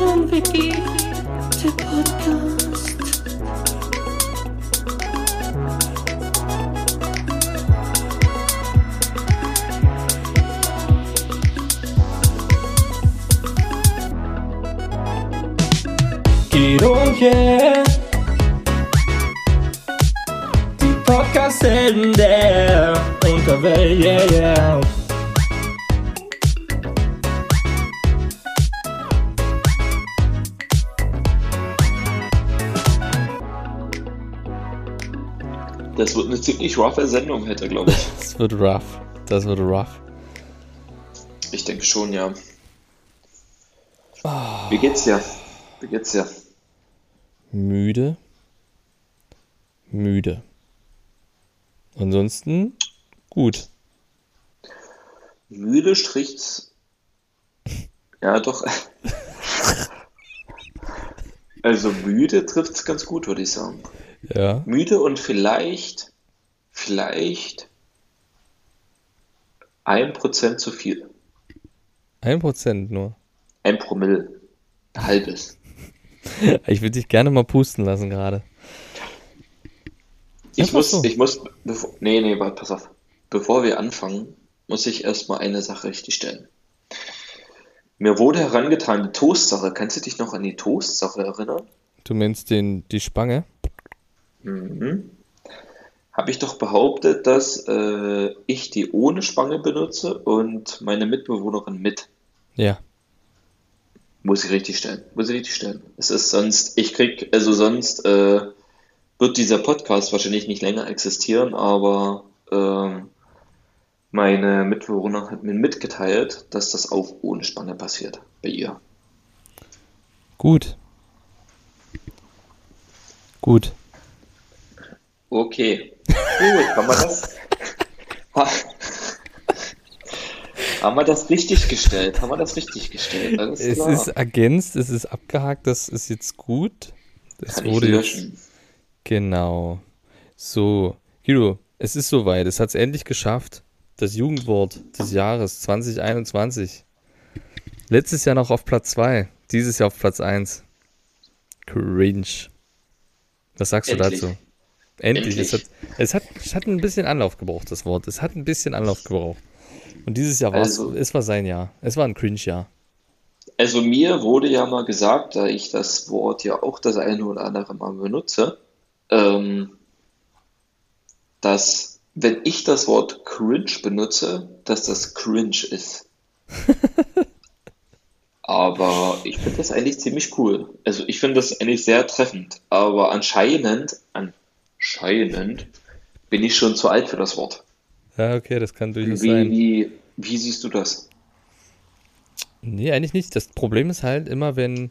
Wiki, der Podcast. Guido und yeah. Die Podcast-Helden der Unterwelt, yeah, yeah. Das wird eine ziemlich roughe Sendung heute, glaube ich. Das wird rough. Das wird rough. Ich denke schon, ja. Wie geht's dir? Wie geht's dir? Müde. Müde. Ansonsten gut. Müde stricht's. Ja, doch. Also müde trifft's ganz gut, würde ich sagen. Ja. Müde und vielleicht, vielleicht ein Prozent zu viel. Ein Prozent nur. Ein Promille. Ein halbes. Ich würde dich gerne mal pusten lassen gerade. Ich muss, so. ich muss, bevor, nee, nee, warte, pass auf. Bevor wir anfangen, muss ich erstmal eine Sache richtig stellen. Mir wurde herangetragen, die Toastsache. Kannst du dich noch an die Toastsache erinnern? Du meinst den, die Spange? Mhm. Habe ich doch behauptet, dass äh, ich die ohne Spange benutze und meine Mitbewohnerin mit. Ja. Muss ich richtig stellen. Muss ich richtig stellen. Es ist sonst, ich krieg, also sonst äh, wird dieser Podcast wahrscheinlich nicht länger existieren, aber ähm, meine Mitbewohnerin hat mir mitgeteilt, dass das auch ohne Spange passiert bei ihr. Gut. Gut. Okay. Gut, haben wir das? Ha- haben wir das richtig gestellt? Haben wir das richtig gestellt? Alles Es klar. ist ergänzt, es ist abgehakt, das ist jetzt gut. Es Kann wurde jetzt. Genau. So, Guido, es ist soweit. Es hat es endlich geschafft. Das Jugendwort des Jahres 2021. Letztes Jahr noch auf Platz 2, dieses Jahr auf Platz 1. Cringe. Was sagst Endlich. du dazu? Endlich. Es, hat, Endlich. es, hat, es hat ein bisschen Anlauf gebraucht, das Wort. Es hat ein bisschen Anlauf gebraucht. Und dieses Jahr war Also- es, es war sein Jahr. Es war ein Cringe-Jahr. Also mir wurde ja mal gesagt, da ich das Wort ja auch das eine oder andere Mal benutze, ähm, dass wenn ich das Wort cringe benutze, dass das cringe ist. Aber ich finde das eigentlich ziemlich cool. Also ich finde das eigentlich sehr treffend. Aber anscheinend, anscheinend bin ich schon zu alt für das Wort. Ja, okay, das kann durchaus Wie, sein. wie, wie siehst du das? Nee, eigentlich nicht. Das Problem ist halt immer, wenn.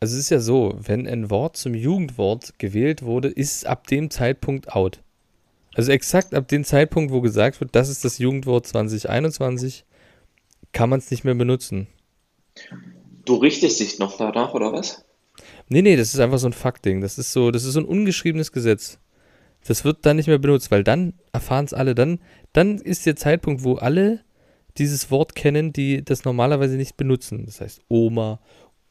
Also es ist ja so, wenn ein Wort zum Jugendwort gewählt wurde, ist es ab dem Zeitpunkt out. Also exakt ab dem Zeitpunkt, wo gesagt wird, das ist das Jugendwort 2021, kann man es nicht mehr benutzen. Du richtest dich noch danach, oder was? Nee, nee, das ist einfach so ein Faktding. Das ist so, das ist so ein ungeschriebenes Gesetz. Das wird dann nicht mehr benutzt, weil dann erfahren es alle. Dann, dann ist der Zeitpunkt, wo alle dieses Wort kennen, die das normalerweise nicht benutzen. Das heißt Oma,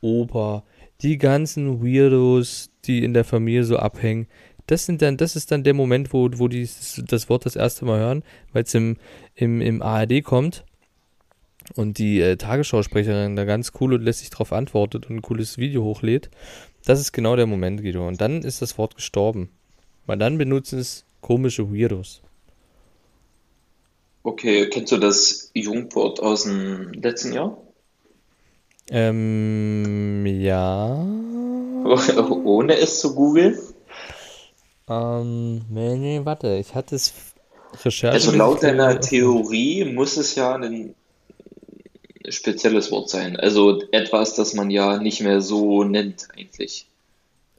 Opa, die ganzen Weirdos, die in der Familie so abhängen. Das sind dann, das ist dann der Moment, wo, wo die das Wort das erste Mal hören, weil es im, im, im ARD kommt und die äh, Tagesschausprecherin da ganz cool und lässig drauf antwortet und ein cooles Video hochlädt. Das ist genau der Moment, Guido. Und dann ist das Wort gestorben. Weil dann benutzen es komische Weirdos. Okay, kennst du das Jugendwort aus dem letzten Jahr? Ähm, ja. Ohne es zu googeln? Ähm, nee, nee, warte. Ich hatte es Recherche. Also laut deiner Theorie muss es ja ein spezielles Wort sein. Also etwas, das man ja nicht mehr so nennt eigentlich.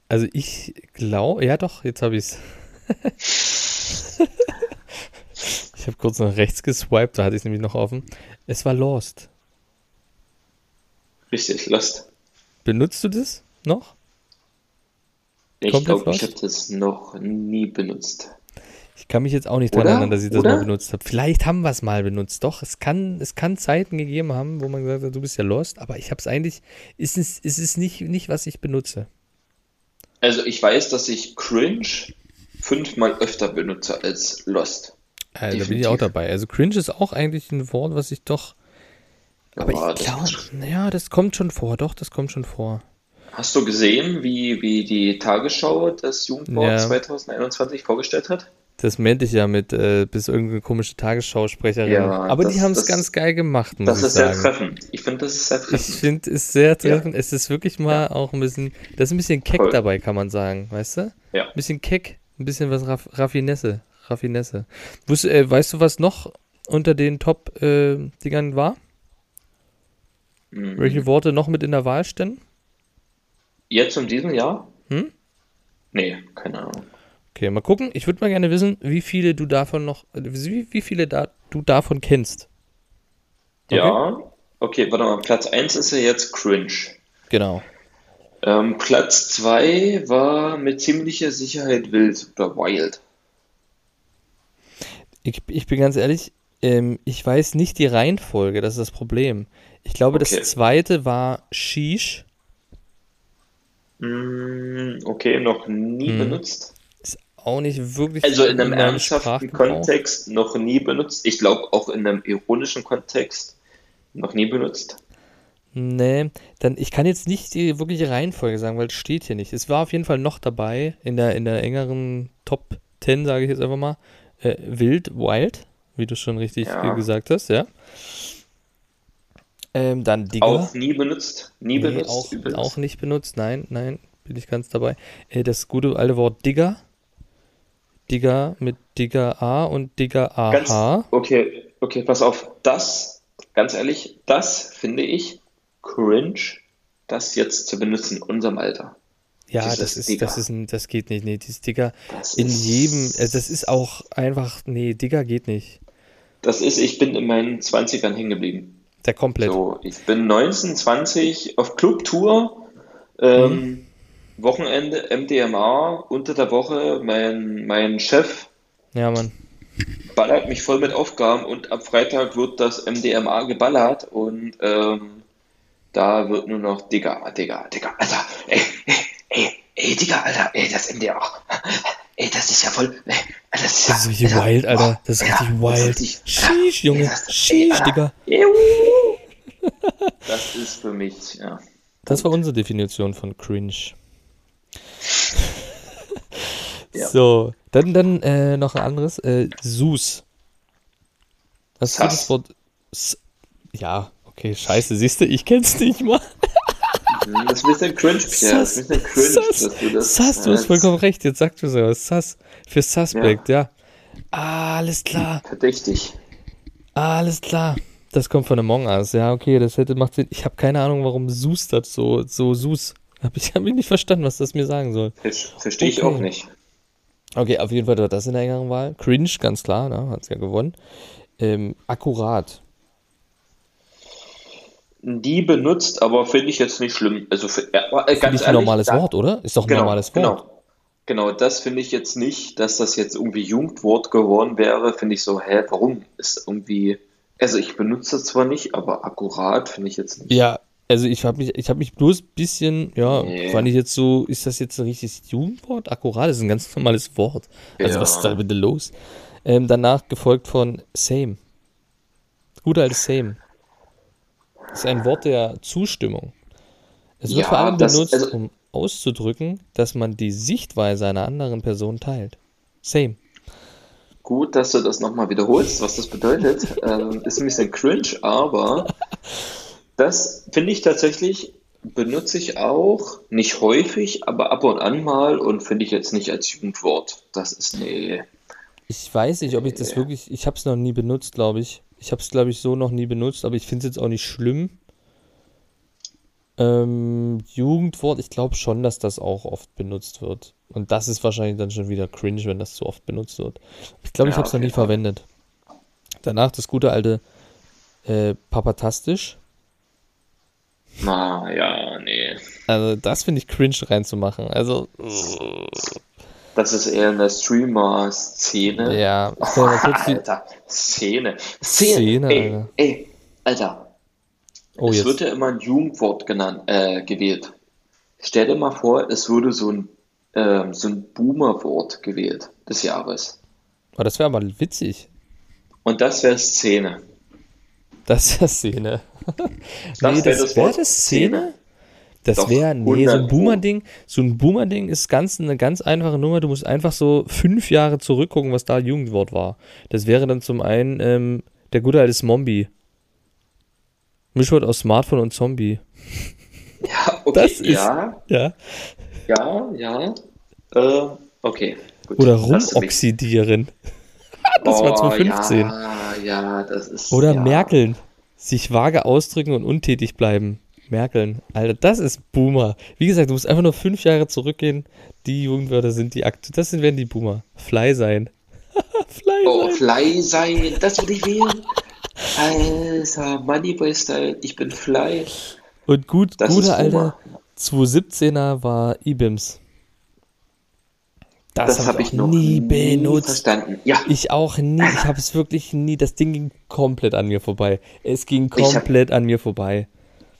Also ich glaube, ja doch, jetzt habe ich es. ich habe kurz nach rechts geswiped, da hatte ich es nämlich noch offen. Es war Lost. Richtig, Lost. Benutzt du das noch? Ich glaube, ich habe das noch nie benutzt. Ich kann mich jetzt auch nicht Oder? erinnern, dass ich das Oder? mal benutzt habe. Vielleicht haben wir es mal benutzt. Doch, es kann, es kann Zeiten gegeben haben, wo man gesagt hat, du bist ja lost, aber ich habe es eigentlich, ist es, ist es nicht, nicht, was ich benutze. Also ich weiß, dass ich cringe fünfmal öfter benutze als Lost. Äh, da bin ich auch dabei. Also cringe ist auch eigentlich ein Wort, was ich doch, aber Ja, ich glaube, naja, das kommt schon vor. Doch, das kommt schon vor. Hast du gesehen, wie, wie die Tagesschau das Jugendwort Ja. 2021 vorgestellt hat? Das meinte ich ja mit, äh, bis irgendeine komische Tagesschausprecherin. Ja, aber die das- haben es ganz geil gemacht, muss Das ich ist sehr treffend. Ich finde, das ist sehr Ich treffend. finde es sehr treffend. Es ist wirklich mal auch ein bisschen, das ist ein bisschen keck Voll. dabei, kann man sagen, weißt du? Ja. Ein bisschen keck, ein bisschen was Raff Raffinesse. Raffinesse. Wusst, äh, weißt du, was noch unter den Top-Dingern war? Mhm. Welche Worte noch mit in der Wahl stehen? Jetzt in diesem Jahr? Hm? Nee, keine Ahnung. Okay, mal gucken. Ich würde mal gerne wissen, wie viele du davon noch, äh, wie, wie viele da, du davon kennst. Okay. Ja, okay, warte mal. Platz 1 ist ja jetzt cringe. Genau. Ähm, Platz 2 war mit ziemlicher Sicherheit wild oder wild. Ich, ich bin ganz ehrlich, ähm, ich weiß nicht die Reihenfolge, das ist das Problem. Ich glaube, Okay. das zweite war Sheesh. Hm, okay, noch nie Hm. benutzt. Auch nicht wirklich Also in einem ernsthaften. Kontext noch nie benutzt. Ich glaube auch in einem ironischen Kontext noch nie benutzt. Nee, dann ich kann jetzt nicht die wirkliche Reihenfolge sagen, weil es steht hier nicht. Es war auf jeden Fall noch dabei in der in der engeren Top 10, sage ich jetzt einfach mal. Äh, wild, wild, wie du schon richtig Ja. gesagt hast, ja. Ähm, dann Digger. Auch nie benutzt. Nie Nee, benutzt. auch, auch nicht benutzt. Nein, nein, bin ich ganz dabei. Äh, das gute alte Wort Digger. Digger mit Digger A und Digger Ganz, AH. okay, okay, pass auf. Das, ganz ehrlich, das finde ich cringe, das jetzt zu benutzen in unserem Alter. Ja, dieses das ist, Digger. das ist ein, das geht nicht. Nee, dieses Digger Das in jedem, äh, das ist auch einfach, nee, Digger geht nicht. Das ist, ich bin in meinen 20ern hängen geblieben. Der komplett. So, ich bin 19, 20 auf Clubtour, ähm, Mhm. Wochenende MDMA, unter der Woche mein, mein Chef Ja, Mann. ballert mich voll mit Aufgaben und ab Freitag wird das MDMA geballert und ähm, da wird nur noch Digga, Digga, Digga, Alter, ey, ey, ey, ey, Digga, Alter, ey, das MDMA, ey, das ist ja voll, ey, das ist ja, Das ist richtig wild, Alter. Das ist ja, richtig wild. Sheesh, Junge. Ja, ja. Digga. Das ist für mich, ja. Das war unsere Definition von cringe. Ja. So, dann, dann äh, noch ein anderes. Äh, Sus. Du Sass. das Wort? S ja, okay, scheiße, siehst du, ich kenn's nicht mal. Das ist ein bisschen cringe, Pierre, das ist ein bisschen cringe, Sass, dass du das, Sass, du hast vollkommen recht, jetzt sagst du sowas. Sass, für Suspect, ja. Ah, alles klar, verdächtig. ah, alles klar. Das kommt von Among Us, ja, okay, das hätte macht Sinn. Ich habe keine Ahnung, warum Sus das so, so Sus. Hab ich habe nicht verstanden, was das mir sagen soll. Ver- Verstehe ich Okay. auch nicht. Okay, auf jeden Fall war das in der engeren Wahl. Cringe, ganz klar, ne? Hat's ja gewonnen. Ähm, akkurat. Die benutzt, aber finde ich jetzt nicht schlimm. Also für, äh, ganz ich ein ehrlich, normales da- Wort, oder? Ist doch ein Genau, normales Wort. genau. Genau, das finde ich jetzt nicht, dass das jetzt irgendwie Jugendwort geworden wäre, finde ich so, hä, warum? Ist irgendwie, also ich benutze es zwar nicht, aber akkurat finde ich jetzt nicht. Ja, also ich habe mich, ich habe mich bloß ein bisschen, ja, Nee. fand ich jetzt so, ist das jetzt ein richtiges Jugendwort? Akkurat ist ein ganz normales Wort. Also Ja. was ist da bitte los? Ähm, danach gefolgt von same. Gut altes same. Das ist ein Wort der Zustimmung. Es wird Ja, vor allem das- benutzt, also- um auszudrücken, dass man die Sichtweise einer anderen Person teilt. Same. Gut, dass du das nochmal wiederholst, was das bedeutet. ähm, ist ein bisschen cringe, aber das finde ich tatsächlich, benutze ich auch, nicht häufig, aber ab und an mal und finde ich jetzt nicht als Jugendwort. Das ist, nee. Ich weiß nicht, ob ich das wirklich, ich habe es noch nie benutzt, glaube ich. Ich habe es, glaube ich, so noch nie benutzt, aber ich finde es jetzt auch nicht schlimm. Ähm, Jugendwort, ich glaube schon, dass das auch oft benutzt wird. Und das ist wahrscheinlich dann schon wieder cringe, wenn das zu oft benutzt wird. Ich glaube, ich Ja, habe es noch auf nie verwendet. Danach das gute alte äh, Papatastisch. Na, ja, nee. Also das finde ich cringe reinzumachen. Also Das ist eher eine Streamer-Szene. Ja, Oh. Alter, Szene. Szene, ey, Alter. ey, Alter. Oh, es jetzt. wird ja immer ein Jugendwort genannt, äh, gewählt. Stell dir mal vor, es würde so ein, ähm, so ein Boomer-Wort gewählt des Jahres. Oh, das wäre aber witzig. Und das wäre Szene. Das ist ja Szene. Das nee, das wäre das Szene? Das wäre, nee, so 100 ein. Boomer-Ding, so ein Boomer-Ding ist ganz, eine ganz einfache Nummer. Du musst einfach so fünf Jahre zurückgucken, was da Jugendwort war. Das wäre dann zum einen ähm, der gute alte Zombie. Mischwort aus Smartphone und Zombie. Ja, okay, Das ist- ja, Ja. ja, ja. Äh, okay. Gut. Oder rumoxidieren. Das war 2015. Ja, ja, das ist. Oder ja. merkeln. Sich vage ausdrücken und untätig bleiben. Merkeln. Alter, das ist Boomer. Wie gesagt, du musst einfach nur fünf Jahre zurückgehen. Die Jugendwörter sind die Akte. Das sind, werden die Boomer. Fly sein. Fly Oh, sein. Fly sein, das will ich wählen. Alter, Moneyboy-Style, ich bin Fly. Und gut, Das guter alter 217er war IBIMS. Das, Das habe habe ich ich noch nie benutzt. verstanden. Ja, Ich auch nie. Ich habe es wirklich nie. Das Ding ging komplett an mir vorbei. Es ging Ich hab- komplett an mir vorbei.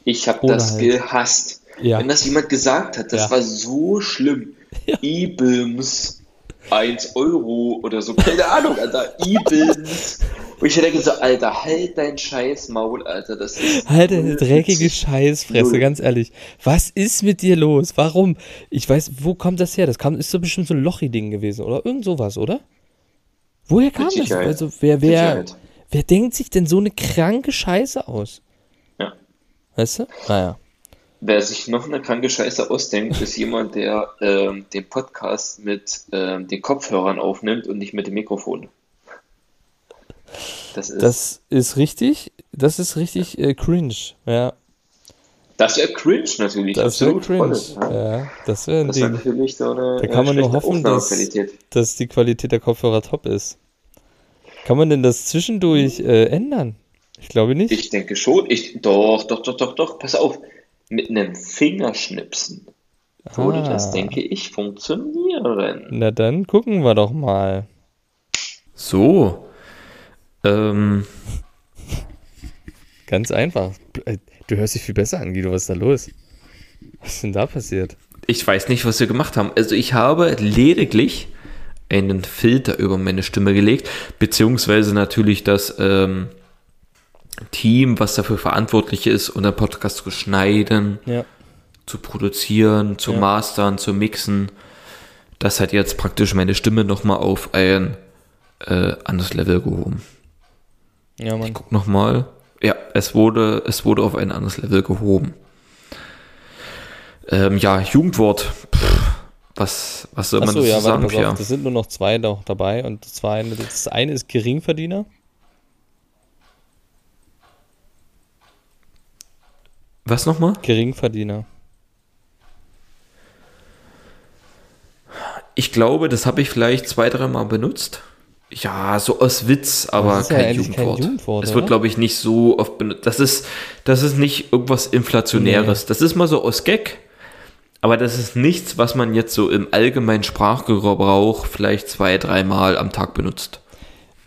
ich habe das halt. gehasst. Ja. Wenn das jemand gesagt hat, das Ja. war so schlimm. Ja. IBIMS, 1 Euro oder so, keine Ahnung, Alter, IBIMS. Und ich hätte gesagt, Alter, halt dein scheiß Maul, Alter, das ist Halt deine dreckige. Scheißfresse, Null. ganz ehrlich. Was ist mit dir los? Warum? Ich weiß, wo kommt das her? Das kam, ist doch bestimmt so ein Lochi-Ding gewesen, oder? Irgend sowas, oder? Woher kam das? Also, wer, wer, wer denkt sich denn so eine kranke Scheiße aus? Ja. Weißt du? Naja. Wer sich noch eine kranke Scheiße ausdenkt, ist jemand, der ähm, den Podcast mit ähm, den Kopfhörern aufnimmt und nicht mit dem Mikrofon. Das ist, das, ist richtig. Das ist richtig äh, cringe. Ja. das wäre cringe natürlich. Das wäre cringe. voll, ja. Ja, das wäre ein Das ist Ding. natürlich so eine Da kann äh, man nur hoffen, dass, dass die Qualität der Kopfhörer top ist. Kann man denn das zwischendurch äh, ändern? Ich glaube nicht. Ich denke schon. Ich, doch, doch, doch, doch, doch. Pass auf. Mit einem Fingerschnipsen würde Ah. das, denke ich, funktionieren. Na dann gucken wir doch mal. So. Ähm, Ganz einfach. Du hörst dich viel besser an, Guido. Was ist da los? Was ist denn da passiert? ich weiß nicht, was wir gemacht haben. Also ich habe lediglich einen Filter über meine Stimme gelegt, beziehungsweise natürlich das ähm, Team, was dafür verantwortlich ist, unseren Podcast zu schneiden, Ja. zu produzieren, zu Ja. mastern, zu mixen. Das hat jetzt praktisch meine Stimme nochmal auf ein äh, anderes Level gehoben. Ja, Mann. Guck nochmal. Ja, es wurde, es wurde auf ein anderes Level gehoben. Ähm, ja, Jugendwort. Pff, was, was soll man Achso, dazu ja, warte, sagen, Pierre? auf. Das sind nur noch zwei noch dabei. Und das, zwei, das eine ist Geringverdiener. Was nochmal? Geringverdiener. Ich glaube, das habe ich vielleicht zwei, dreimal benutzt. Ja, so aus Witz, aber ist ja kein, eigentlich kein Jugendwort. Jugendwort, Es wird, glaube ich, nicht so oft benutzt. Das ist, das ist nicht irgendwas Inflationäres. Das ist mal so aus Gag, aber das ist nichts, was man jetzt so im allgemeinen Sprachgebrauch vielleicht zwei, dreimal am Tag benutzt.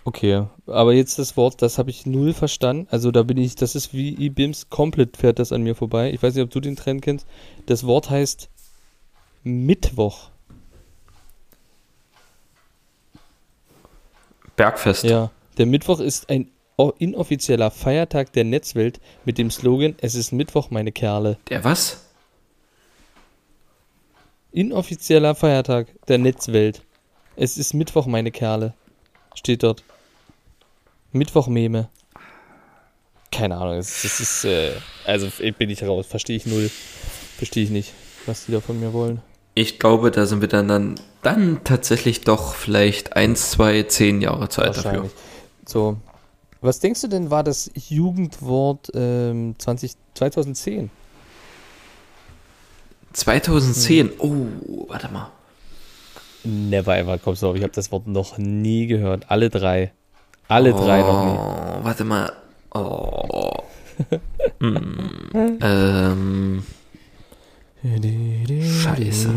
Okay, aber jetzt das Wort, das habe ich null verstanden. Also da bin ich, das ist wie IBIMS, komplett fährt das an mir vorbei. Ich weiß nicht, ob du den Trend kennst. Das Wort heißt Mittwoch. Bergfest. Ja, der Mittwoch ist ein inoffizieller Feiertag der Netzwelt mit dem Slogan Es ist Mittwoch, meine Kerle. Der was? Inoffizieller Feiertag der Netzwelt. Es ist Mittwoch, meine Kerle. Steht dort. Mittwoch-Meme. Keine Ahnung, es, es ist, äh, also bin ich raus, verstehe ich null. Verstehe ich nicht, was die da von mir wollen. Ich glaube, da sind wir dann, dann, dann tatsächlich doch vielleicht eins, zwei, zehn Jahre Zeit dafür. Wahrscheinlich. So, was denkst du denn war das Jugendwort ähm, 20, 2010? 2010. Hm. Oh, warte mal. Never ever kommst du auf. Ich habe das Wort noch nie gehört. Alle drei. Alle drei noch nie. Oh, warte mal. Oh. hm. ähm, Scheiße.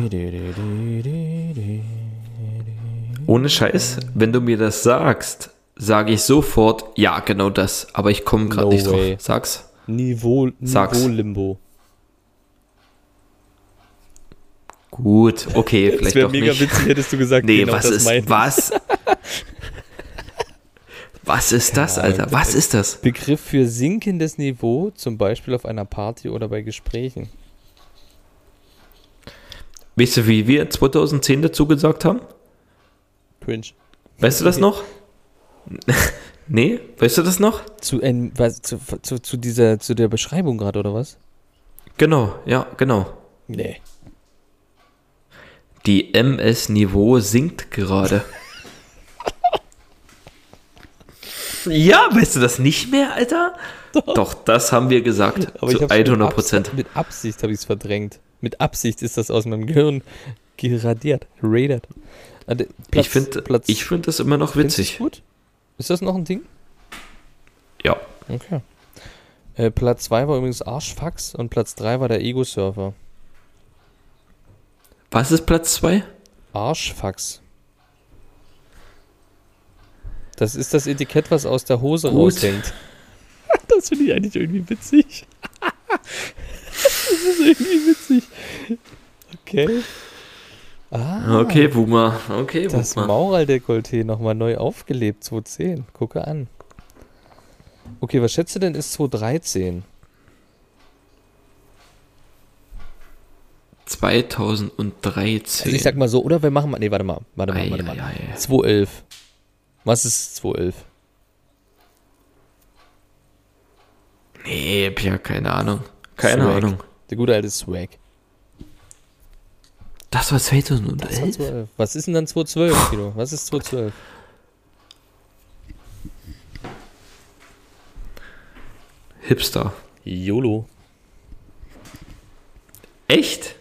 Ohne Scheiß, wenn du mir das sagst, sage ich sofort, ja, genau das. Aber ich komme gerade No nicht way. drauf. Sag's. Niveau, Sag's. Niveau Limbo. Gut, okay, Das vielleicht wäre doch mega nicht. witzig, hättest du gesagt, Nee, genau was das ist, was? Was ist das, Ja, Alter? Was ist das? Begriff für sinkendes Niveau, zum Beispiel auf einer Party oder bei Gesprächen. Weißt du, wie wir 2010 dazu gesagt haben? Cringe. Weißt du das noch? nee, weißt du das noch? Zu, ein, was, zu, zu, zu, dieser, zu der Beschreibung gerade, oder was? Genau, ja, genau. Nee. Die MS-Niveau sinkt gerade. ja, weißt du das nicht mehr, Alter? Doch, das haben wir gesagt. Aber ich zu hab's 100 Mit, Prozent. Mit Absicht habe ich es verdrängt. Mit Absicht ist das aus meinem Gehirn geradiert, radert. Also, Ich finde Platz, ich find das immer noch witzig. gut? Ist das noch ein Ding? Ja. Okay. Äh, Platz 2 war übrigens Arschfax und Platz 3 war der Ego-Surfer. Was ist Platz 2? Arschfax. Das ist das Etikett, was aus der Hose Gut. raushängt. Das finde ich eigentlich irgendwie witzig. Das ist irgendwie witzig. Okay. Ah, Okay, Boomer. Okay, das Boomer. Maurerdekolleté nochmal neu aufgelebt, 2010. Gucke an. Okay, was schätzt du denn ist 2013? 2013. Also ich sag mal so, oder wir machen mal, nee, warte mal, warte mal, Ei, warte mal. ei, ei. 211. Was ist 211? Nee, hab ja keine Ahnung. Keine Swag. Ahnung. Der gute alte Swag. Das war Das war 2011? 211. Was ist denn dann 212, Kilo? Was ist 212? Hipster. YOLO. Echt?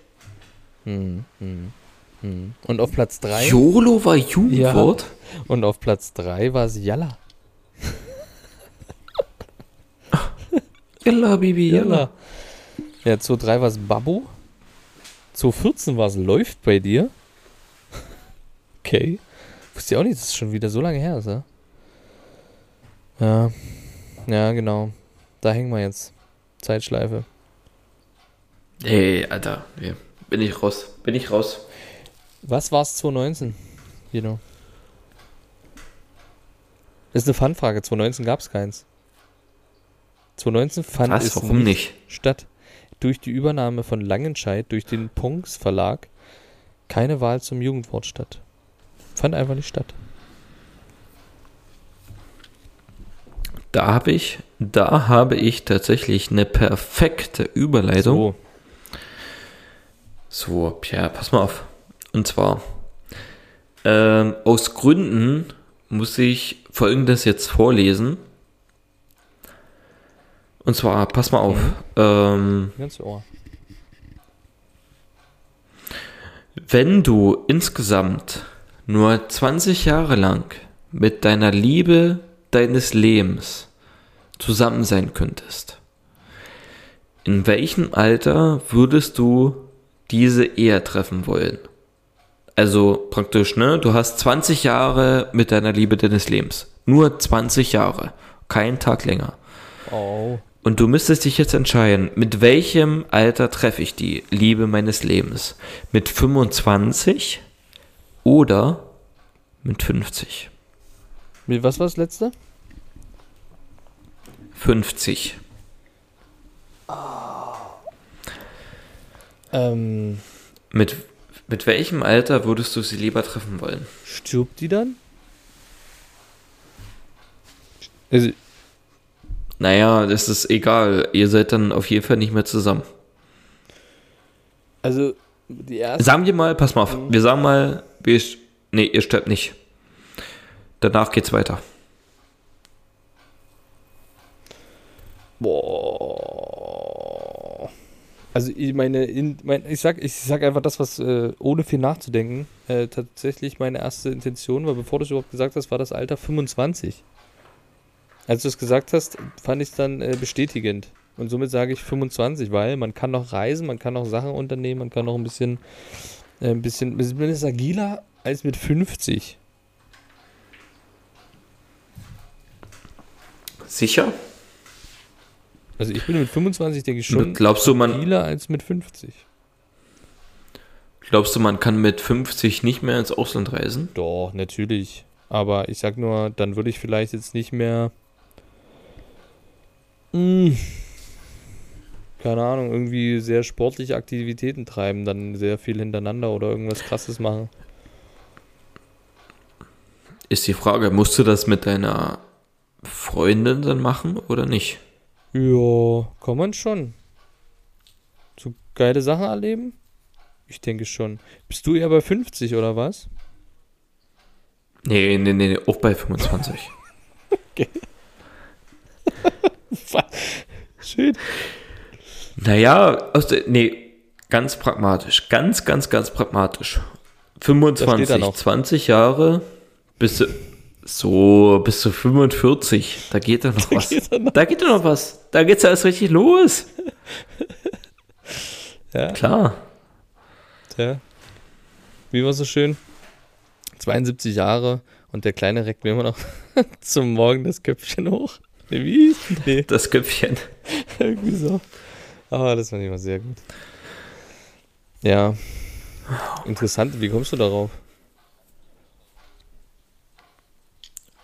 Hm, hm. Und auf Platz 3 YOLO war Jugendwort? und auf Platz 3 war es Yalla. Yalla, Bibi, yalla. Ja, 2.3 war es Babbo. 2.14 war es Läuft bei dir. Okay. Wusste ich auch nicht, dass es schon wieder so lange her ist, ja? Ja. Ja, genau. Da hängen wir jetzt. Zeitschleife. Ey, Alter. Bin ich raus. Bin ich raus. Was war es 2019? Genau. Das ist eine Fanfrage. 2019 gab es keins. 2019 fand Was? es Warum nicht? statt. Durch die Übernahme von Langenscheid durch den Punks Verlag keine Wahl zum Jugendwort statt. Fand einfach nicht statt. Da habe ich, da habe ich tatsächlich eine perfekte Überleitung. So. So, Pierre, pass mal auf. Und zwar, ähm, aus Gründen muss ich Folgendes jetzt vorlesen. Und zwar, pass mal auf. Ähm, Ganz Ohr. wenn du insgesamt nur 20 Jahre lang mit deiner Liebe deines Lebens zusammen sein könntest, in welchem Alter würdest du diese eher treffen wollen? Also praktisch, ne? Du hast 20 Jahre mit deiner Liebe deines Lebens. Nur 20 Jahre. Kein Tag länger. Oh. Und du müsstest dich jetzt entscheiden, mit welchem Alter treffe ich die Liebe meines Lebens? Mit 25 oder mit 50? Mit was war das letzte? 50. Ähm, Mit, mit welchem Alter würdest du sie lieber treffen wollen? stirbt die dann? Also, Naja, das ist egal. Ihr seid dann auf jeden Fall nicht mehr zusammen. also die erste. Sagen wir mal, pass mal auf, wir sagen mal, wir, nee, ihr sterbt nicht. Danach geht's weiter. Boah. Also ich meine, in, mein, ich sag, ich sag einfach das, was äh, ohne viel nachzudenken äh, tatsächlich meine erste Intention war, bevor du es überhaupt gesagt hast, war das Alter 25. Als du es gesagt hast, fand ich es dann äh, bestätigend. Und somit sage ich 25, weil man kann noch reisen, man kann noch Sachen unternehmen, man kann noch ein bisschen, äh, ein bisschen, man ist agiler als mit 50. Sicher? Also ich bin mit 25, denke ich, schon Glaubst du, man- stabiler als mit 50. Glaubst du, man kann mit 50 nicht mehr ins Ausland reisen? Doch, natürlich. Aber ich sag nur, dann würde ich vielleicht jetzt nicht mehr. Hm, keine Ahnung, irgendwie sehr sportliche Aktivitäten treiben, dann sehr viel hintereinander oder irgendwas krasses machen. Ist die Frage, musst du das mit deiner Freundin dann machen oder nicht? Ja, kann man schon. So geile Sachen erleben? Ich denke schon. Bist du eher bei 50 oder was? Nee, nee, nee, auch bei 25. Schön. naja, aus der, nee, ganz pragmatisch. Ganz, ganz, ganz pragmatisch. Da steht er 25, noch. 20 Jahre bis zu, so, bis zu 45. Da geht doch noch was. geht noch da geht doch noch was. Da geht's ja erst richtig los. Ja, Klar. Tja. Wie war so schön? 72 Jahre und der Kleine reckt mir immer noch zum Morgen das Köpfchen hoch. Nee, wie? Nee, Das Köpfchen. irgendwie so. Aber das fand ich immer sehr gut. Ja. Interessant, wie kommst du darauf?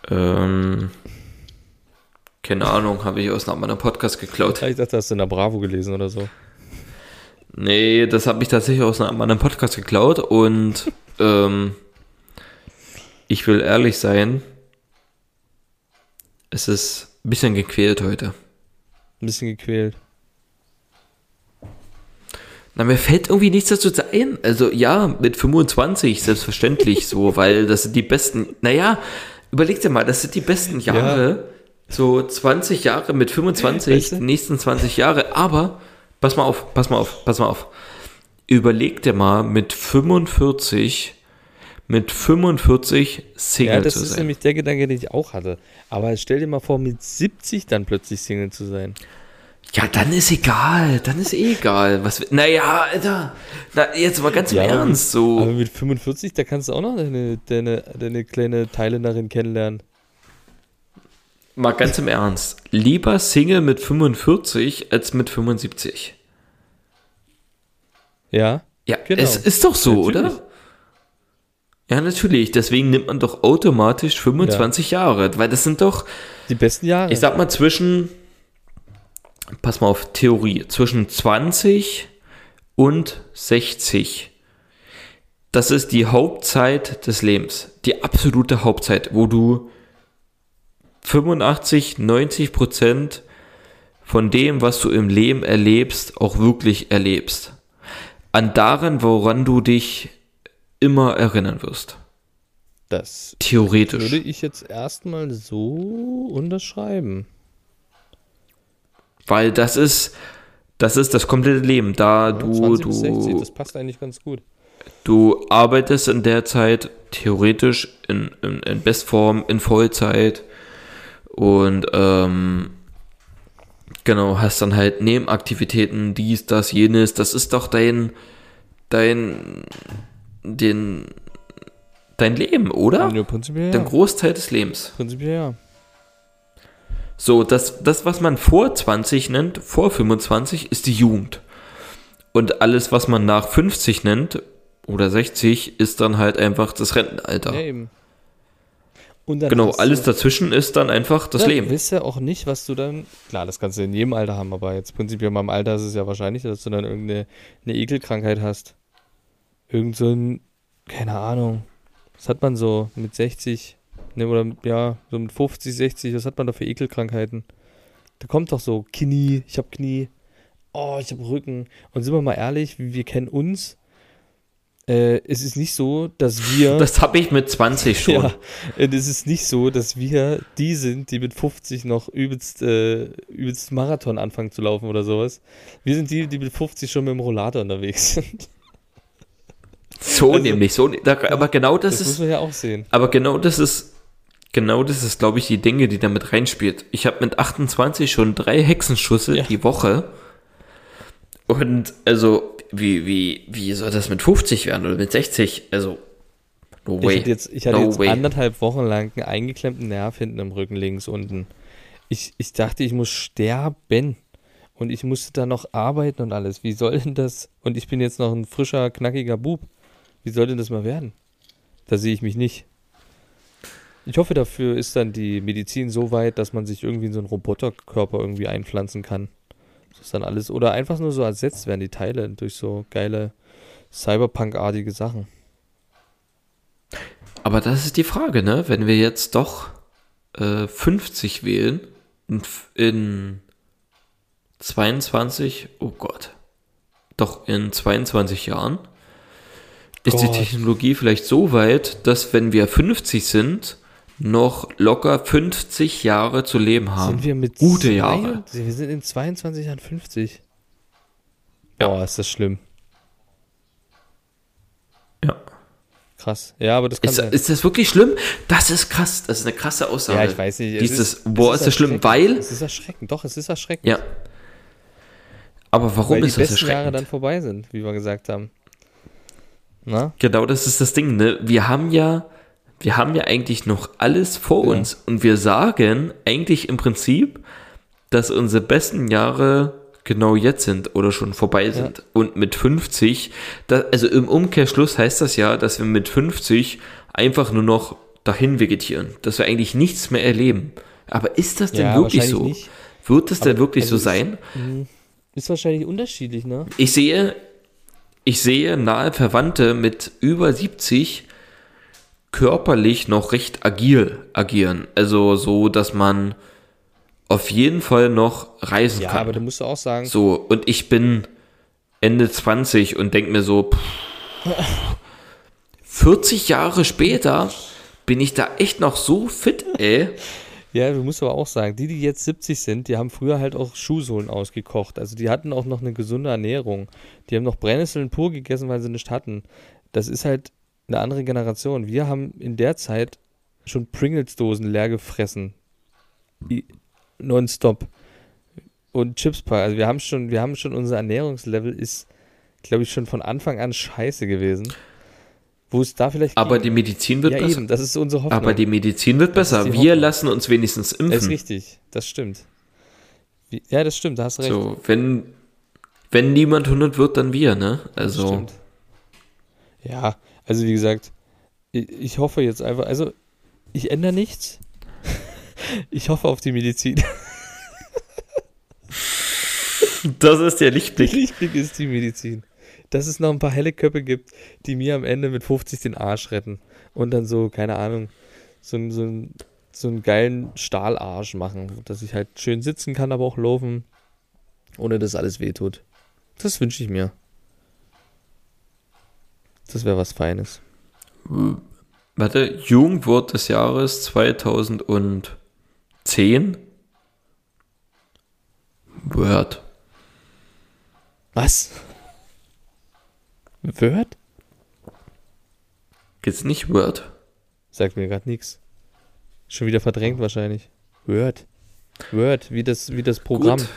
Ähm, keine Ahnung, habe ich aus einem anderen Podcast geklaut. Ich dachte, hast du in der Bravo gelesen oder so. Nee, das habe ich tatsächlich aus einem anderen Podcast geklaut und ähm, ich will ehrlich sein, es ist ein bisschen gequält heute. Ein bisschen gequält. Na, mir fällt irgendwie nichts dazu ein. Also ja, mit 25 selbstverständlich so, weil das sind die besten, naja, überleg dir mal, das sind die besten Jahre, so 20 Jahre mit 25, Weißt du? die nächsten 20 Jahre, aber pass mal auf, pass mal auf, pass mal auf. Überleg dir mal mit 45, mit 45 Single Ja, das zu ist sein. nämlich der Gedanke, den ich auch hatte. Aber stell dir mal vor, mit 70 dann plötzlich Single zu sein. Ja, dann ist egal, dann ist eh egal. Was, naja, Alter, na, jetzt mal ganz im Ja, Ernst, so. Aber mit 45, da kannst du auch noch deine, deine, deine kleine Thailänderin kennenlernen. Mal ganz im Ernst. Lieber Single mit 45 als mit 75. Ja? Ja, Genau. es ist doch so, Natürlich. oder? Ja, natürlich. Deswegen nimmt man doch automatisch 25 Jahre, weil das sind doch, Die besten Jahre. ich sag mal, zwischen, pass mal auf, Theorie, zwischen 20 und 60. Das ist die Hauptzeit des Lebens. Die absolute Hauptzeit, wo du 85, 90 Prozent von dem, was du im Leben erlebst, auch wirklich erlebst. An daran, woran du dich immer erinnern wirst. das Theoretisch. würde ich jetzt erstmal so unterschreiben. Weil das ist, das ist das komplette Leben. Da du, 20 bis 60, du, das passt eigentlich ganz gut. du arbeitest in der Zeit theoretisch in, in, in Bestform, in Vollzeit und ähm, genau, hast dann halt Nebenaktivitäten, dies, das, jenes. Das ist doch dein, dein, den, dein Leben, oder? Ja, prinzipiell ja. Großteil des Lebens. Prinzipiell ja. So, das, das, was man vor 20 nennt, vor 25, ist die Jugend. Und alles, was man nach 50 nennt oder 60, ist dann halt einfach das Rentenalter. Ja, eben. Dann genau, alles du, dazwischen ist dann einfach das ja, Leben. Du weißt ja auch nicht, was du dann. Klar, das kannst du in jedem Alter haben, aber jetzt prinzipiell in meinem Alter ist es ja wahrscheinlich, dass du dann irgendeine eine Ekelkrankheit hast. Irgend so ein, keine Ahnung. Was hat man so mit 60? Ne, oder ja, so mit 50, 60, was hat man da für Ekelkrankheiten? Da kommt doch so Knie, ich hab Knie, oh, ich hab Rücken. Und sind wir mal ehrlich, wir kennen uns. Äh, es ist nicht so, dass wir. Das habe ich mit 20 schon. Ja, es ist nicht so, dass wir die sind, die mit 50 noch übelst, äh, übelst Marathon anfangen zu laufen oder sowas. Wir sind die, die mit 50 schon mit dem Rollator unterwegs sind. So Also- nämlich, so, da, aber genau das, Das, muss ist, man ja auch sehen. aber genau das ist, genau das ist, glaube ich, die Dinge, die damit reinspielt. Ich habe mit 28 schon drei Hexenschüsse Ja. die Woche. Und also, wie, wie, wie soll das mit 50 werden oder mit 60? Also, no Ich way. hatte jetzt, ich hatte no jetzt way. anderthalb Wochen lang einen eingeklemmten Nerv hinten im Rücken links unten. ich, ich dachte, ich muss sterben. Und ich musste da noch arbeiten und alles. Wie soll denn das? Und ich bin jetzt noch ein frischer, knackiger Bub. Wie soll denn das mal werden? Da sehe ich mich nicht. Ich hoffe, dafür ist dann die Medizin so weit, dass man sich irgendwie in so einen Roboterkörper irgendwie einpflanzen kann. Das ist dann alles. Oder einfach nur so ersetzt werden, die Teile, durch so geile Cyberpunk-artige Sachen. Aber das ist die Frage, ne? Wenn wir jetzt doch äh, 50 wählen, in, in 22, oh Gott, doch in 22 Jahren, ist die Gott. Technologie vielleicht so weit, dass wenn wir 50 sind, noch locker 50 Jahre zu leben haben. Sind wir mit Gute zwei- Jahre. Wir sind in 22 Jahren 50. Ja. Boah, ist das schlimm. Ja. Krass. Ja, aber das kann Ist, sein. ist das wirklich schlimm? Das ist krass. Das ist eine krasse Aussage. ja, ich weiß nicht. es Dieses, boah, ist das schlimm, erschreckend. weil. Es ist erschreckend. Doch, es ist erschreckend. Ja. Aber warum weil die ist das besten Jahre erschreckend? dann vorbei sind, wie wir gesagt haben. Na? Genau, das ist das Ding, ne? Wir haben ja, wir haben ja eigentlich noch alles vor Ja. uns und wir sagen eigentlich im Prinzip, dass unsere besten Jahre genau jetzt sind oder schon vorbei sind. Und mit 50, da, also im Umkehrschluss heißt das ja, dass wir mit 50 einfach nur noch dahin vegetieren, dass wir eigentlich nichts mehr erleben. Aber ist das denn Ja, wirklich so? nicht. Wird denn Aber, wirklich also so sein? Ist wahrscheinlich unterschiedlich, ne? Ich sehe, ich sehe nahe Verwandte mit über 70 körperlich noch recht agil agieren. Also so, dass man auf jeden Fall noch reisen Ja, kann. aber da musst du auch sagen, so, und ich bin Ende 20 und denke mir so, pff, 40 Jahre später bin ich da echt noch so fit, ey. Ja, du musst aber auch sagen, die, die jetzt 70 sind, die haben früher halt auch Schuhsohlen ausgekocht. Also die hatten auch noch eine gesunde Ernährung. Die haben noch Brennnesseln pur gegessen, weil sie nicht hatten. Das ist halt eine andere Generation. Wir haben in der Zeit schon Pringles-Dosen leer gefressen. Nonstop. Und Chips Also wir haben schon, wir haben schon, unser Ernährungslevel ist, glaube ich, schon von Anfang an scheiße gewesen. Wo es da vielleicht. Aber ging- die Medizin wird ja, besser. eben, das ist unsere Hoffnung. Aber die Medizin wird Das besser. Wir lassen uns wenigstens Das ist impfen. richtig, das stimmt. Ja, das stimmt, da hast du recht. So, wenn, wenn niemand 100 wird, dann wir, ne? Das Also, stimmt. Ja, also wie gesagt, ich, hoffe jetzt einfach, also ich ändere nichts. Ich hoffe auf die Medizin. das ist der Der Lichtblick. Lichtblick ist die Medizin. Dass es noch ein paar helle Köpfe gibt, die mir am Ende mit 50 den Arsch retten. Und dann so, keine Ahnung, so, so, so einen geilen Stahlarsch machen. Dass ich halt schön sitzen kann, aber auch laufen, ohne dass alles wehtut. Das wünsche ich mir. Das wäre was Feines. Warte, Jugendwort des Jahres 2010? Word. Was? Word? Geht's nicht Word? Sagt mir gerade nichts. Schon wieder verdrängt wahrscheinlich. Word. Word, wie das, wie das Programm. Gut.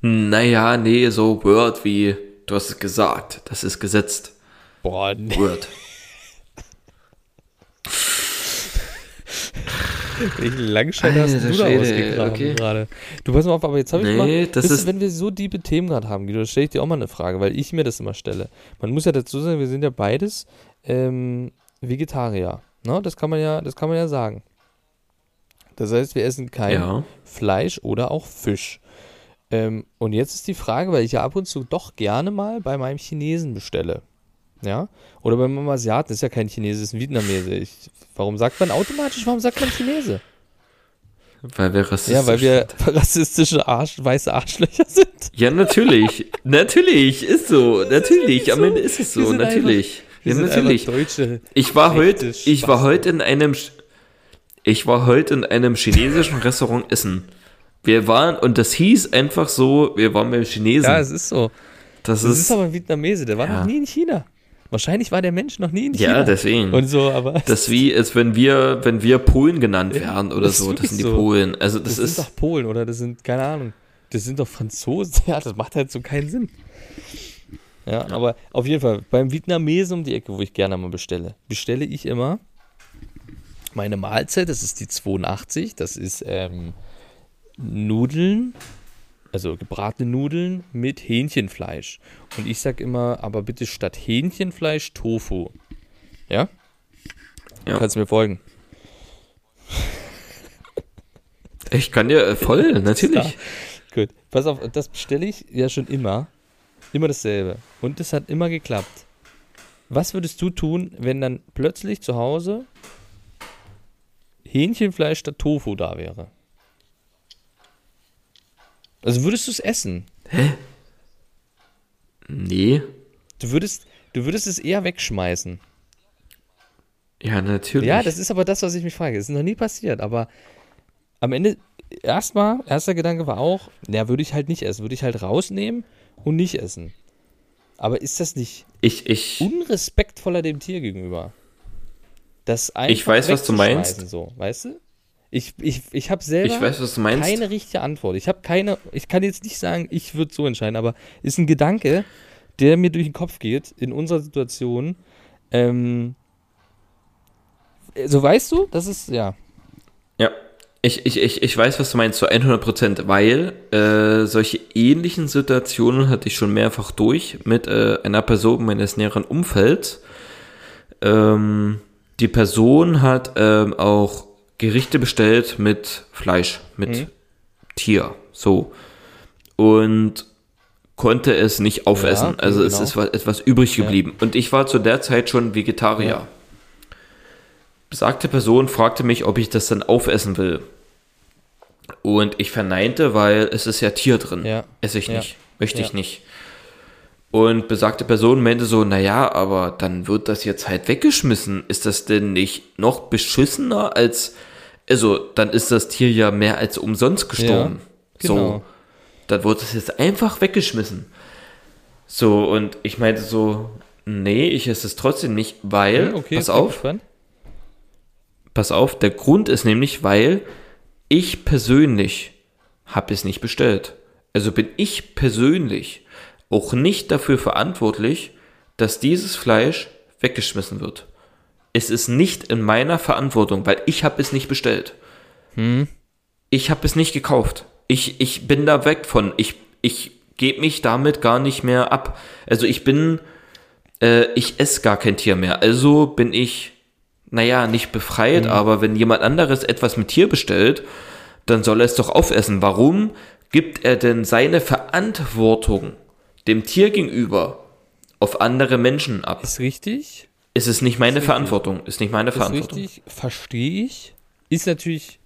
Naja, nee, so Word wie, du hast es gesagt, das ist gesetzt. Boah, nee. Word. Welchen Langschein hast Alter du da ausgegraben okay. gerade? Du pass mal auf, aber jetzt habe ich Nee, mal, das ist- wenn wir so diebe Themen gerade haben, Guido, stelle ich dir auch mal eine Frage, weil ich mir das immer stelle. Man muss ja dazu sagen, wir sind ja beides ähm, Vegetarier. Ne? Das kann man ja, das kann man ja sagen. Das heißt, wir essen kein Ja. Fleisch oder auch Fisch. Ähm, und jetzt ist die Frage, weil ich ja ab und zu doch gerne mal bei meinem Chinesen bestelle. Ja? Oder bei meinem Asiaten, das ist ja kein Chinese, das ist ein Vietnamese. Ich, warum sagt man automatisch, warum sagt man Chinese? Weil wir rassistisch Ja, weil wir sind. rassistische Arsch, weiße Arschlöcher sind. Ja, natürlich. natürlich, ist so. Natürlich, am so. Ende ist es so, natürlich. Wir ja, sind natürlich. einfach Deutsche. Ich war heute, ich war heute in einem, ich war heute in einem chinesischen Restaurant essen. Wir waren, und das hieß einfach so, wir waren beim Chinesen. Ja, es ist so. das, Das ist, ist aber ein Vietnamese, der war Ja. noch nie in China. Wahrscheinlich war der Mensch noch nie in China. ja, deswegen. Und so, aber das ist wie, als wenn wir, wenn wir Polen genannt werden oder das so. Das sind die so. Polen. Also das, das, sind ist, doch Polen oder das sind, keine Ahnung, das sind doch Franzosen. Ja, das macht halt so keinen Sinn. Ja, aber auf jeden Fall, beim Vietnamesen um die Ecke, wo ich gerne mal bestelle, bestelle ich immer meine Mahlzeit, das ist die 82, das ist ähm, Nudeln, also gebratene Nudeln mit Hähnchenfleisch. Und ich sag immer, aber bitte statt Hähnchenfleisch Tofu. Ja? Ja. Kannst du mir folgen? Ich kann dir äh, voll, natürlich. Gut. Pass auf, das bestelle ich ja schon immer. Immer dasselbe. Und das hat immer geklappt. Was würdest du tun, wenn dann plötzlich zu Hause Hähnchenfleisch statt Tofu da wäre? Also würdest du es essen? Nee. Du würdest, du würdest es eher wegschmeißen. Ja, natürlich. Ja, das ist aber das, was ich mich frage. Es ist noch nie passiert, aber am Ende, erstmal, erster Gedanke war auch, na, würde ich halt nicht essen. Würde ich halt rausnehmen und nicht essen. Aber ist das nicht ich, ich, unrespektvoller dem Tier gegenüber? Das einfach Ich weiß, was du meinst. So, weißt du? Ich, ich, ich habe selber ich weiß, was du meinst. keine richtige Antwort. Ich habe keine, ich kann jetzt nicht sagen, ich würde so entscheiden, aber ist ein Gedanke, der mir durch den Kopf geht in unserer Situation. Ähm, so weißt du, das ist, ja. Ja, ich, ich, ich, ich weiß, was du meinst, zu 100 Prozent, weil äh, solche ähnlichen Situationen hatte ich schon mehrfach durch mit äh, einer Person meines näheren Umfelds. Ähm, die Person hat ähm, auch Gerichte bestellt mit Fleisch, mit Mhm. Tier, so. Und konnte es nicht aufessen. Ja, also es genau. ist wa- etwas übrig Ja. geblieben. Und ich war zu der Zeit schon Vegetarier. Ja. Besagte Person fragte mich, ob ich das dann aufessen will. Und ich verneinte, weil es ist ja Tier drin. Ja. Esse ich Ja. nicht. Möchte ich Ja. nicht. Und besagte Person meinte so, naja, aber dann wird das jetzt halt weggeschmissen. Ist das denn nicht noch beschissener als, also dann ist das Tier ja mehr als umsonst gestorben. genau. So, dann wird es jetzt einfach weggeschmissen. So, und ich meinte so, nee, ich esse es trotzdem nicht, weil, Hm, okay, pass auf, gespannt. Pass auf, der Grund ist nämlich, weil ich persönlich habe es nicht bestellt. Also bin ich persönlich auch nicht dafür verantwortlich, dass dieses Fleisch weggeschmissen wird. Es ist nicht in meiner Verantwortung, weil ich habe es nicht bestellt. Ich habe es nicht gekauft. Ich, ich bin da weg von. Ich, ich gebe mich damit gar nicht mehr ab. Also ich bin, äh, ich esse gar kein Tier mehr. Also bin ich, naja, nicht befreit, aber wenn jemand anderes etwas mit Tier bestellt, dann soll er es doch aufessen. Warum gibt er denn seine Verantwortung dem Tier gegenüber auf andere Menschen ab? Ist richtig. Es ist nicht meine richtig. Verantwortung. Ist nicht meine Ist Verantwortung. richtig. Verstehe ich. Ist natürlich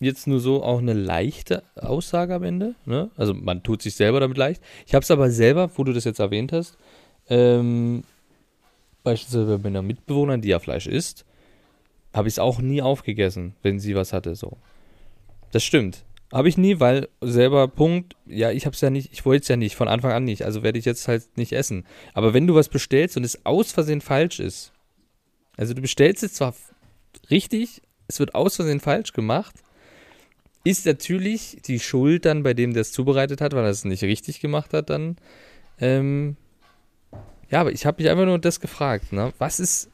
jetzt nur so auch eine leichte Aussage am Ende. Ne? Also man tut sich selber damit leicht. Ich habe es aber selber, wo du das jetzt erwähnt hast, ähm, beispielsweise bei meiner Mitbewohnerin, die ja Fleisch isst, habe ich es auch nie aufgegessen, wenn sie was hatte. So. Das stimmt. Habe ich nie, weil selber Punkt, ja, ich habe es ja nicht, ich wollte es ja nicht, von Anfang an nicht, also werde ich jetzt halt nicht essen. Aber wenn du was bestellst und es aus Versehen falsch ist, also du bestellst es zwar richtig, es wird aus Versehen falsch gemacht, ist natürlich die Schuld dann bei dem, der es zubereitet hat, weil er es nicht richtig gemacht hat, dann, ähm, ja, aber ich habe mich einfach nur das gefragt, ne? Was ist,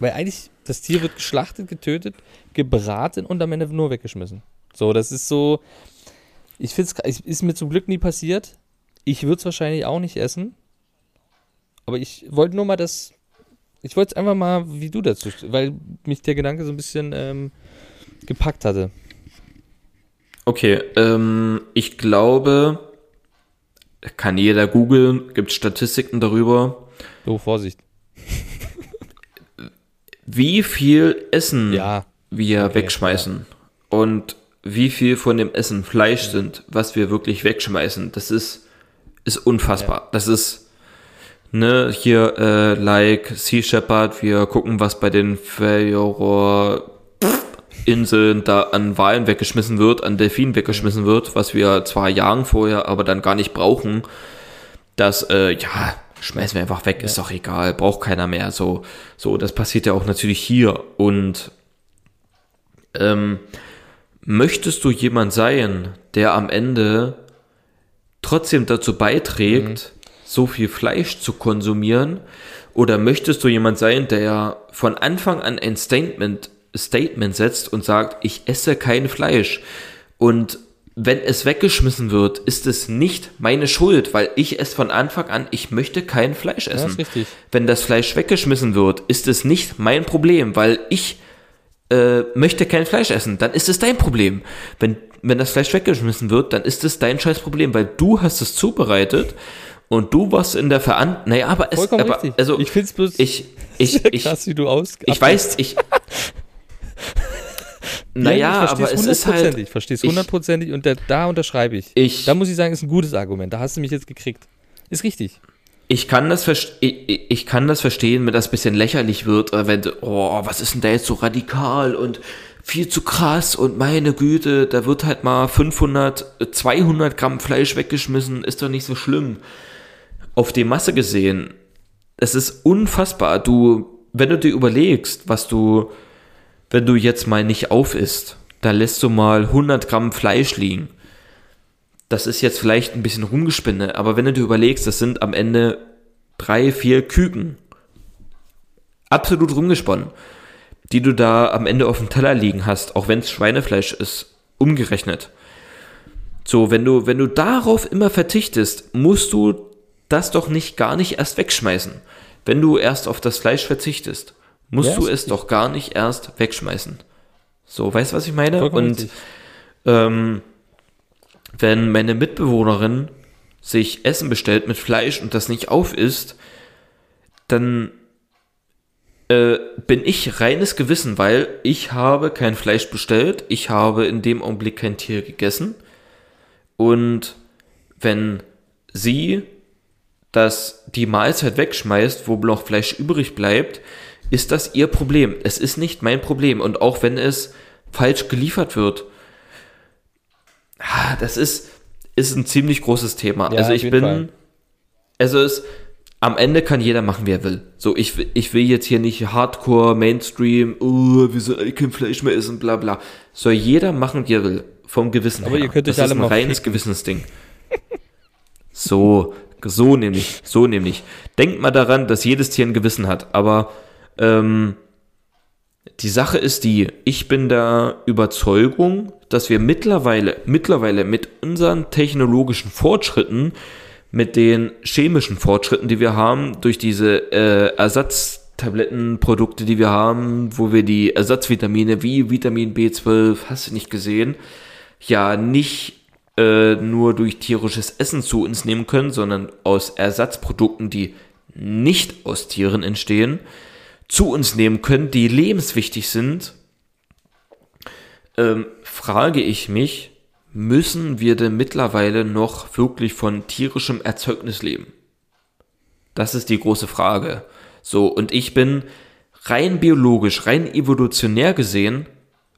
weil eigentlich das Tier wird geschlachtet, getötet, gebraten und am Ende nur weggeschmissen. So, das ist so, ich finde es, ist mir zum Glück nie passiert. Ich würde es wahrscheinlich auch nicht essen. Aber ich wollte nur mal das, ich wollte es einfach mal, wie du dazu, weil mich der Gedanke so ein bisschen ähm, gepackt hatte. Okay, ähm, ich glaube, kann jeder googeln, gibt Statistiken darüber, So, Vorsicht. wie viel Essen Ja, wir Okay, wegschmeißen und wie viel von dem Essen Fleisch sind, was wir wirklich wegschmeißen. Das ist, ist unfassbar. Das ist, ne, hier, äh, like Sea Shepherd, wir gucken, was bei den Fayoro Inseln da an Walen weggeschmissen wird, an Delfinen weggeschmissen wird, was wir zwar jagen vorher, aber dann gar nicht brauchen. Das, äh, ja, schmeißen wir einfach weg, ist doch egal, braucht keiner mehr. So, so, das passiert ja auch natürlich hier. Und ähm, möchtest du jemand sein, der am Ende trotzdem dazu beiträgt, so viel Fleisch zu konsumieren Oder möchtest du jemand sein, der von Anfang an ein Statement, Statement setzt und sagt, ich esse kein Fleisch. Und wenn es weggeschmissen wird, ist es nicht meine Schuld, weil ich es von Anfang an, ich möchte kein Fleisch essen. ist richtig. Wenn das Fleisch weggeschmissen wird, ist es nicht mein Problem, weil ich äh, möchte kein Fleisch essen. Dann ist es dein Problem. Wenn, wenn das Fleisch weggeschmissen wird, dann ist es dein scheiß Problem, weil du hast es zubereitet und du warst in der Verantwortung. Naja, aber es, Vollkommen aber, richtig. also ich finde es bloß ich, ich, sehr ich, krass, wie du aus. ich weiß, ich. naja, aber es ist halt. Ich verstehe es hundertprozentig und da, da unterschreibe ich. Ich, Da muss ich sagen, ist ein gutes Argument. Da hast du mich jetzt gekriegt. Ist richtig. Ich kann das ich, ich- kann das verstehen, wenn das ein bisschen lächerlich wird, oder wenn, oh, was ist denn da jetzt so radikal und viel zu krass und meine Güte, da wird halt mal 500, äh, 200 Gramm Fleisch weggeschmissen, ist doch nicht so schlimm. Auf die Masse gesehen, es ist unfassbar. Du, wenn du dir überlegst, was du, wenn du jetzt mal nicht auf isst, da lässt du mal 100 Gramm Fleisch liegen. Das ist jetzt vielleicht ein bisschen rumgespinne, aber wenn du dir überlegst, das sind am Ende drei, vier Küken. Absolut rumgesponnen. Die du da am Ende auf dem Teller liegen hast, auch wenn es Schweinefleisch ist, umgerechnet. So, wenn du, wenn du darauf immer verzichtest, musst du das doch nicht gar nicht erst wegschmeißen. Wenn du erst auf das Fleisch verzichtest, musst Ja, du es doch gar nicht erst wegschmeißen. So, weißt du, was ich meine? Und ähm, wenn meine Mitbewohnerin sich Essen bestellt mit Fleisch und das nicht auf isst, dann äh, bin ich reines Gewissen, weil ich habe kein Fleisch bestellt, ich habe in dem Augenblick kein Tier gegessen und wenn sie das die Mahlzeit wegschmeißt, wo noch Fleisch übrig bleibt, ist das ihr Problem. Es ist nicht mein Problem und auch wenn es falsch geliefert wird, das ist ist ein ziemlich großes Thema. Ja, also ich bin Fall. also es am Ende kann jeder machen, wie er will. So, ich, will- ich will jetzt hier nicht Hardcore, Mainstream, oh, wir sollen kein Fleisch mehr essen, bla bla. Soll jeder machen, wie er will. Vom Gewissen Aber her. ihr könnt das alle ist ein reines ficken. Gewissensding. So, so nämlich, so nämlich. Denkt mal daran, dass jedes Tier ein Gewissen hat, aber ähm, die Sache ist die, ich bin der Überzeugung, dass wir mittlerweile, mittlerweile mit unseren technologischen Fortschritten, mit den chemischen Fortschritten, die wir haben, durch diese äh, Ersatztablettenprodukte, die wir haben, wo wir die Ersatzvitamine wie Vitamin B12, hast du nicht gesehen, ja nicht äh, nur durch tierisches Essen zu uns nehmen können, sondern aus Ersatzprodukten, die nicht aus Tieren entstehen, zu uns nehmen können, die lebenswichtig sind, ähm, frage ich mich, müssen wir denn mittlerweile noch wirklich von tierischem Erzeugnis leben? Das ist die große Frage. So, und ich bin rein biologisch, rein evolutionär gesehen,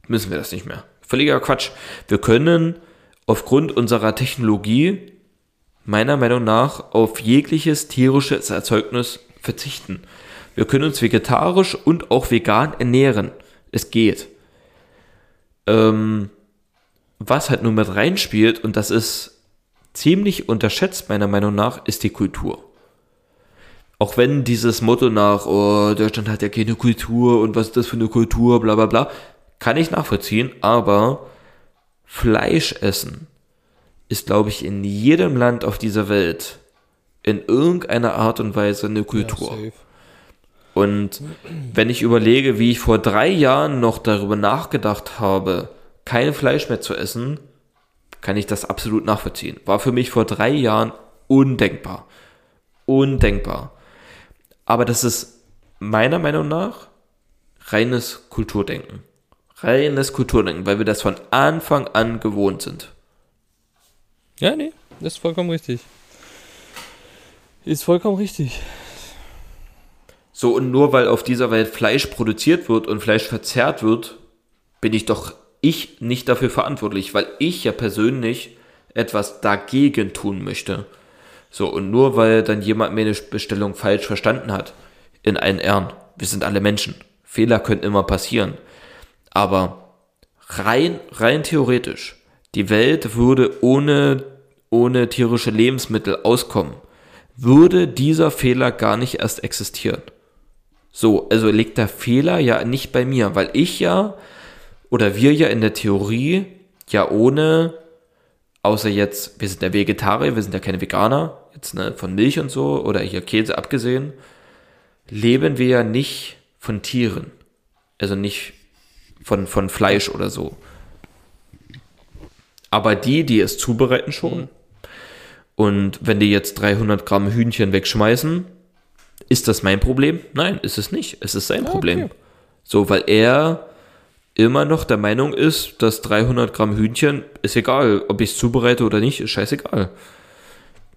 müssen wir das nicht mehr. Völliger Quatsch. Wir können aufgrund unserer Technologie meiner Meinung nach auf jegliches tierisches Erzeugnis verzichten. Wir können uns vegetarisch und auch vegan ernähren. Es geht. Ähm, was halt nur mit reinspielt, und das ist ziemlich unterschätzt meiner Meinung nach, ist die Kultur. Auch wenn dieses Motto nach, oh, Deutschland hat ja keine Kultur und was ist das für eine Kultur, bla bla bla, kann ich nachvollziehen, aber Fleisch essen ist, glaube ich, in jedem Land auf dieser Welt in irgendeiner Art und Weise eine Kultur. Ja. Und wenn ich überlege, wie ich vor drei Jahren noch darüber nachgedacht habe, kein Fleisch mehr zu essen, kann ich das absolut nachvollziehen. War für mich vor drei Jahren undenkbar. Undenkbar. Aber das ist meiner Meinung nach reines Kulturdenken. Reines Kulturdenken, weil wir das von Anfang an gewohnt sind. Ja, nee, das ist vollkommen richtig. Ist vollkommen richtig. So, und nur weil auf dieser Welt Fleisch produziert wird und Fleisch verzehrt wird, bin ich doch ich nicht dafür verantwortlich, weil ich ja persönlich etwas dagegen tun möchte. So, und nur weil dann jemand meine Bestellung falsch verstanden hat, in allen Ehren, wir sind alle Menschen. Fehler können immer passieren. Aber rein, rein theoretisch, die Welt würde ohne, ohne tierische Lebensmittel auskommen, würde dieser Fehler gar nicht erst existieren. So, also liegt der Fehler ja nicht bei mir, weil ich ja oder wir ja in der Theorie ja ohne, außer jetzt, wir sind ja Vegetarier, wir sind ja keine Veganer, jetzt ne, von Milch und so oder hier Käse abgesehen, leben wir ja nicht von Tieren. Also nicht von, von Fleisch oder so. Aber die, die es zubereiten schon. Und wenn die jetzt 300 Gramm Hühnchen wegschmeißen, ist das mein Problem? Nein, ist es nicht. Es ist sein Problem. okay. So, weil er immer noch der Meinung ist, dass 300 Gramm Hühnchen ist egal, ob ich es zubereite oder nicht, ist scheißegal.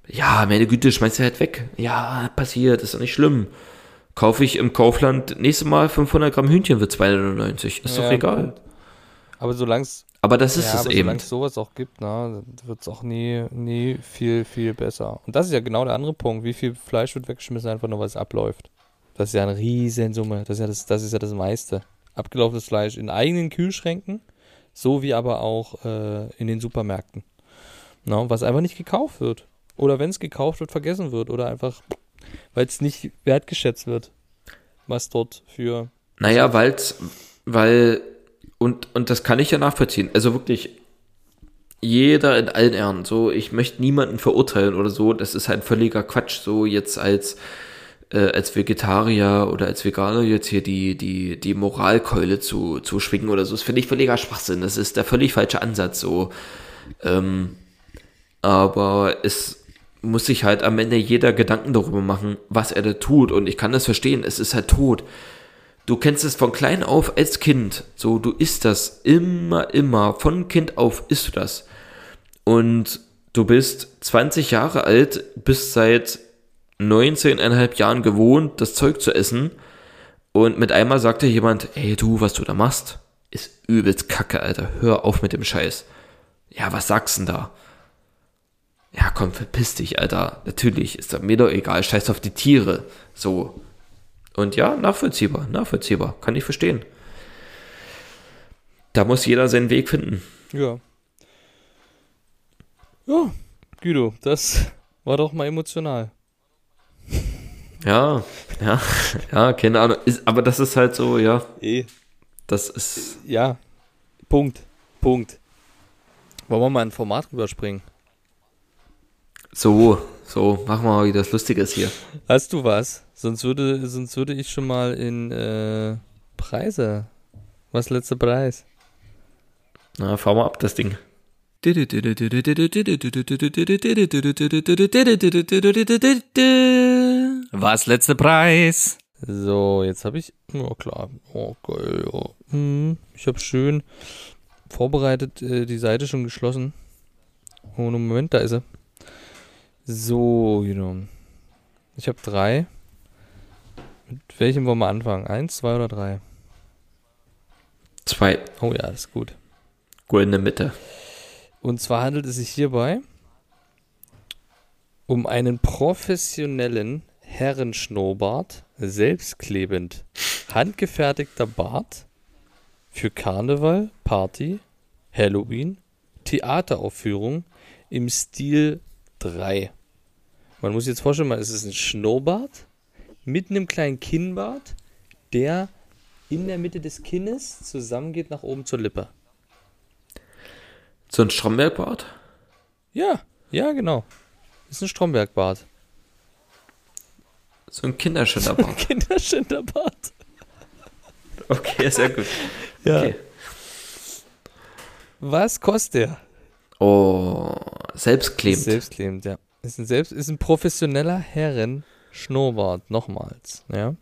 Ja, meine Güte, schmeiß sie halt weg. Ja, passiert, ist doch nicht schlimm. Kaufe ich im Kaufland nächstes Mal 500 Gramm Hühnchen für 2,99. Ist doch Ja, egal. Aber solange es Aber das ist ja, es aber eben. solange es sowas auch gibt, ne, wird es auch nie, nie viel, viel besser. Und das ist ja genau der andere Punkt. Wie viel Fleisch wird weggeschmissen, einfach nur weil es abläuft. Das ist ja eine Riesensumme. Das ist ja das, das ist ja das meiste. Abgelaufenes Fleisch in eigenen Kühlschränken, so wie aber auch äh, in den Supermärkten. Na, was einfach nicht gekauft wird. Oder wenn es gekauft wird, vergessen wird. Oder einfach, weil es nicht wertgeschätzt wird, was dort für Naja, weil's, weil, und, und das kann ich ja nachvollziehen. Also wirklich, jeder in allen Ehren, so, ich möchte niemanden verurteilen oder so, das ist halt völliger Quatsch, so jetzt als, äh, als Vegetarier oder als Veganer jetzt hier die, die, die Moralkeule zu, zu schwingen oder so, das finde ich völliger Schwachsinn, das ist der völlig falsche Ansatz, so, ähm, aber es muss sich halt am Ende jeder Gedanken darüber machen, was er da tut. Und ich kann das verstehen, es ist halt tot. Du kennst es von klein auf als Kind. So, du isst das immer, immer. Von Kind auf isst du das. Und du bist 20 Jahre alt, bist seit 19,5 Jahren gewohnt, das Zeug zu essen. Und mit einmal sagt dir jemand, ey du, was du da machst, ist übelst kacke, Alter. Hör auf mit dem Scheiß. Ja, was sagst denn da? Ja, komm, verpiss dich, Alter. Natürlich, ist mir doch egal. Scheiß auf die Tiere. So. Und ja, nachvollziehbar, nachvollziehbar. Kann ich verstehen. Da muss jeder seinen Weg finden. Ja. Ja, Guido, das war doch mal emotional. Ja, ja, ja, keine Ahnung. Ist, aber das ist halt so, ja, Eh. das ist. Ja. Punkt. Punkt. Wollen wir mal ein Format rüberspringen? So, so, machen wir mal wieder das Lustiges hier. Hast du was? Sonst würde, sonst würde ich schon mal in äh, Preise. Was letzter Preis? Na, fahr mal ab, das Ding. Was letzte Preis? So, jetzt habe ich. Ja, klar. Oh, geil. Ja. Hm, ich habe schön vorbereitet, äh, die Seite schon geschlossen. Oh, nur Moment, da ist sie. So, genau. Ich habe drei. Mit welchem wollen wir anfangen? Eins, zwei oder drei? Zwei. Oh ja, das ist gut. Gut in der Mitte. Und zwar handelt es sich hierbei um einen professionellen Herrenschnurrbart, selbstklebend, handgefertigter Bart für Karneval, Party, Halloween, Theateraufführung im Stil 3. Man muss sich jetzt vorstellen, es ist ein Schnurrbart mit einem kleinen Kinnbart, der in der Mitte des Kinnes zusammengeht nach oben zur Lippe. So ein Strombergbart? Ja, ja, genau. Ist ein Strombergbart. So ein Kinderschinderbart. Kinderschinderbart. okay, sehr gut. Ja. Okay. Was kostet der? Oh, selbstklebend. Selbstklebend, ja. Ist ein, selbst, ist ein professioneller Herren-Schnurrbart, nochmals, ja.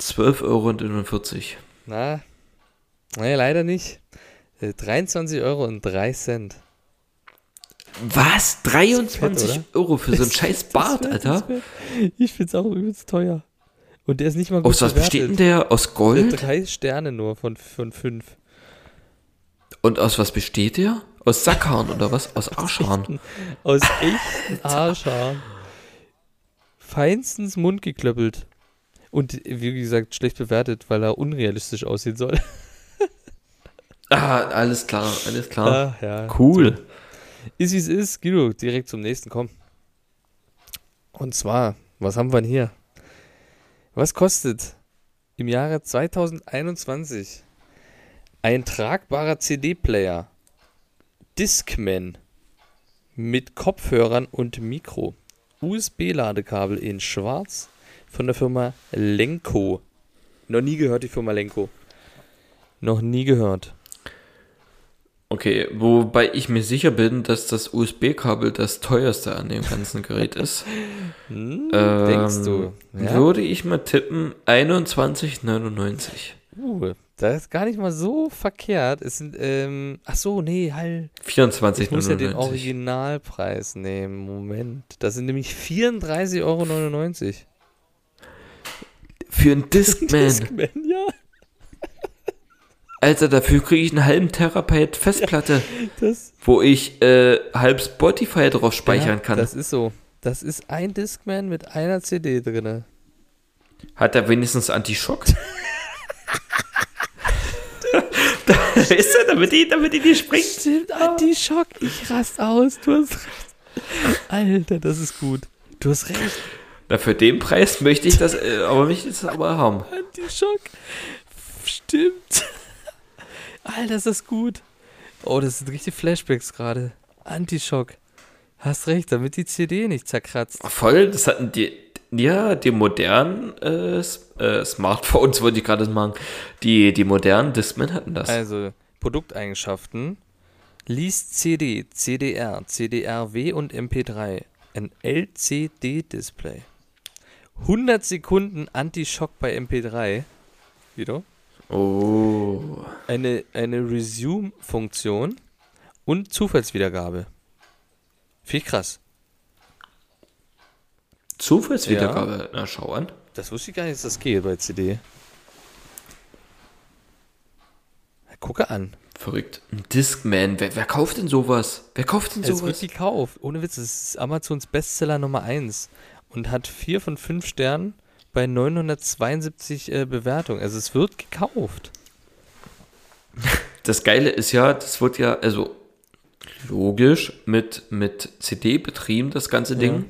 12,41 Euro. Na, nee, leider nicht. Äh, 23 Euro und 3 Cent. Was? 23 oder? Euro für so einen scheiß Bart, Alter? Ich find's auch übelst teuer. Und der ist nicht mal gut Aus was besteht denn der? Aus Der Gold? Drei Sterne nur von, von fünf. Und aus was besteht der? Aus Sackhaaren oder was? Aus Arschhaaren? Aus echten Arschhaaren. Feinstens mundgeklöppelt. Und wie gesagt, schlecht bewertet, weil er unrealistisch aussehen soll. Ah, alles klar, alles klar. Ah, ja. Cool. Ist wie es ist, Guido, direkt zum nächsten, komm. Und zwar, was haben wir denn hier? Was kostet im Jahre 2021 ein tragbarer CD-Player Discman mit Kopfhörern und Mikro? USB-Ladekabel in schwarz von der Firma Lenko. Noch nie gehört, die Firma Lenko. Noch nie gehört. Okay, wobei ich mir sicher bin, dass das USB-Kabel das teuerste an dem ganzen Gerät ist. Hm, Ähm, denkst du? Ja? Würde ich mal tippen, 21,99. Uh, das ist gar nicht mal so verkehrt. Es sind, ähm, ach so, nee, halt. 24,99. Ich muss ja den Originalpreis nehmen. Moment. Das sind nämlich 34,99 Euro. Für einen Discman. Discman, ja. Alter, dafür kriege ich einen halben Terabyte Festplatte, Das, wo ich äh, halb Spotify drauf speichern ja, kann. Das ist so. Das ist ein Discman mit einer CD drinne. Hat er wenigstens Anti-Schock? weißt du, damit die, damit die nicht springt. Stimmt, Anti-Schock. Ich rast aus. Du hast recht. Alter, das ist gut. Du hast recht. Na, für den Preis möchte ich das, äh, aber möchte ich das aber haben. Anti-Schock. Stimmt. Alter, ist das gut. Oh, das sind richtig Flashbacks gerade. Anti-Schock. Hast recht, damit die CD nicht zerkratzt. Voll, das hatten die, ja, die modernen äh, äh, Smartphones, wollte ich gerade sagen. Die, die modernen Discman hatten das. Also, Produkteigenschaften. Liest CD, CDR, CDR-W und MP3. Ein LCD-Display. 100 Sekunden Anti-Schock bei MP3. Wieder. Oh. Eine, eine Resume-Funktion und Zufallswiedergabe. Viel krass. Zufallswiedergabe. Na, schau an. Das wusste ich gar nicht, dass das geht bei CD. Gucke an. Verrückt. Ein Discman. Wer, wer kauft denn sowas? Wer kauft denn Es wird sowas? gekauft. Ohne Witz, es ist Amazons Bestseller Nummer 1 und hat 4 von 5 Sternen bei 972 äh, Bewertungen. Also es wird gekauft. Das Geile ist ja, das wird ja, also logisch, mit, mit CD betrieben, das ganze Ding.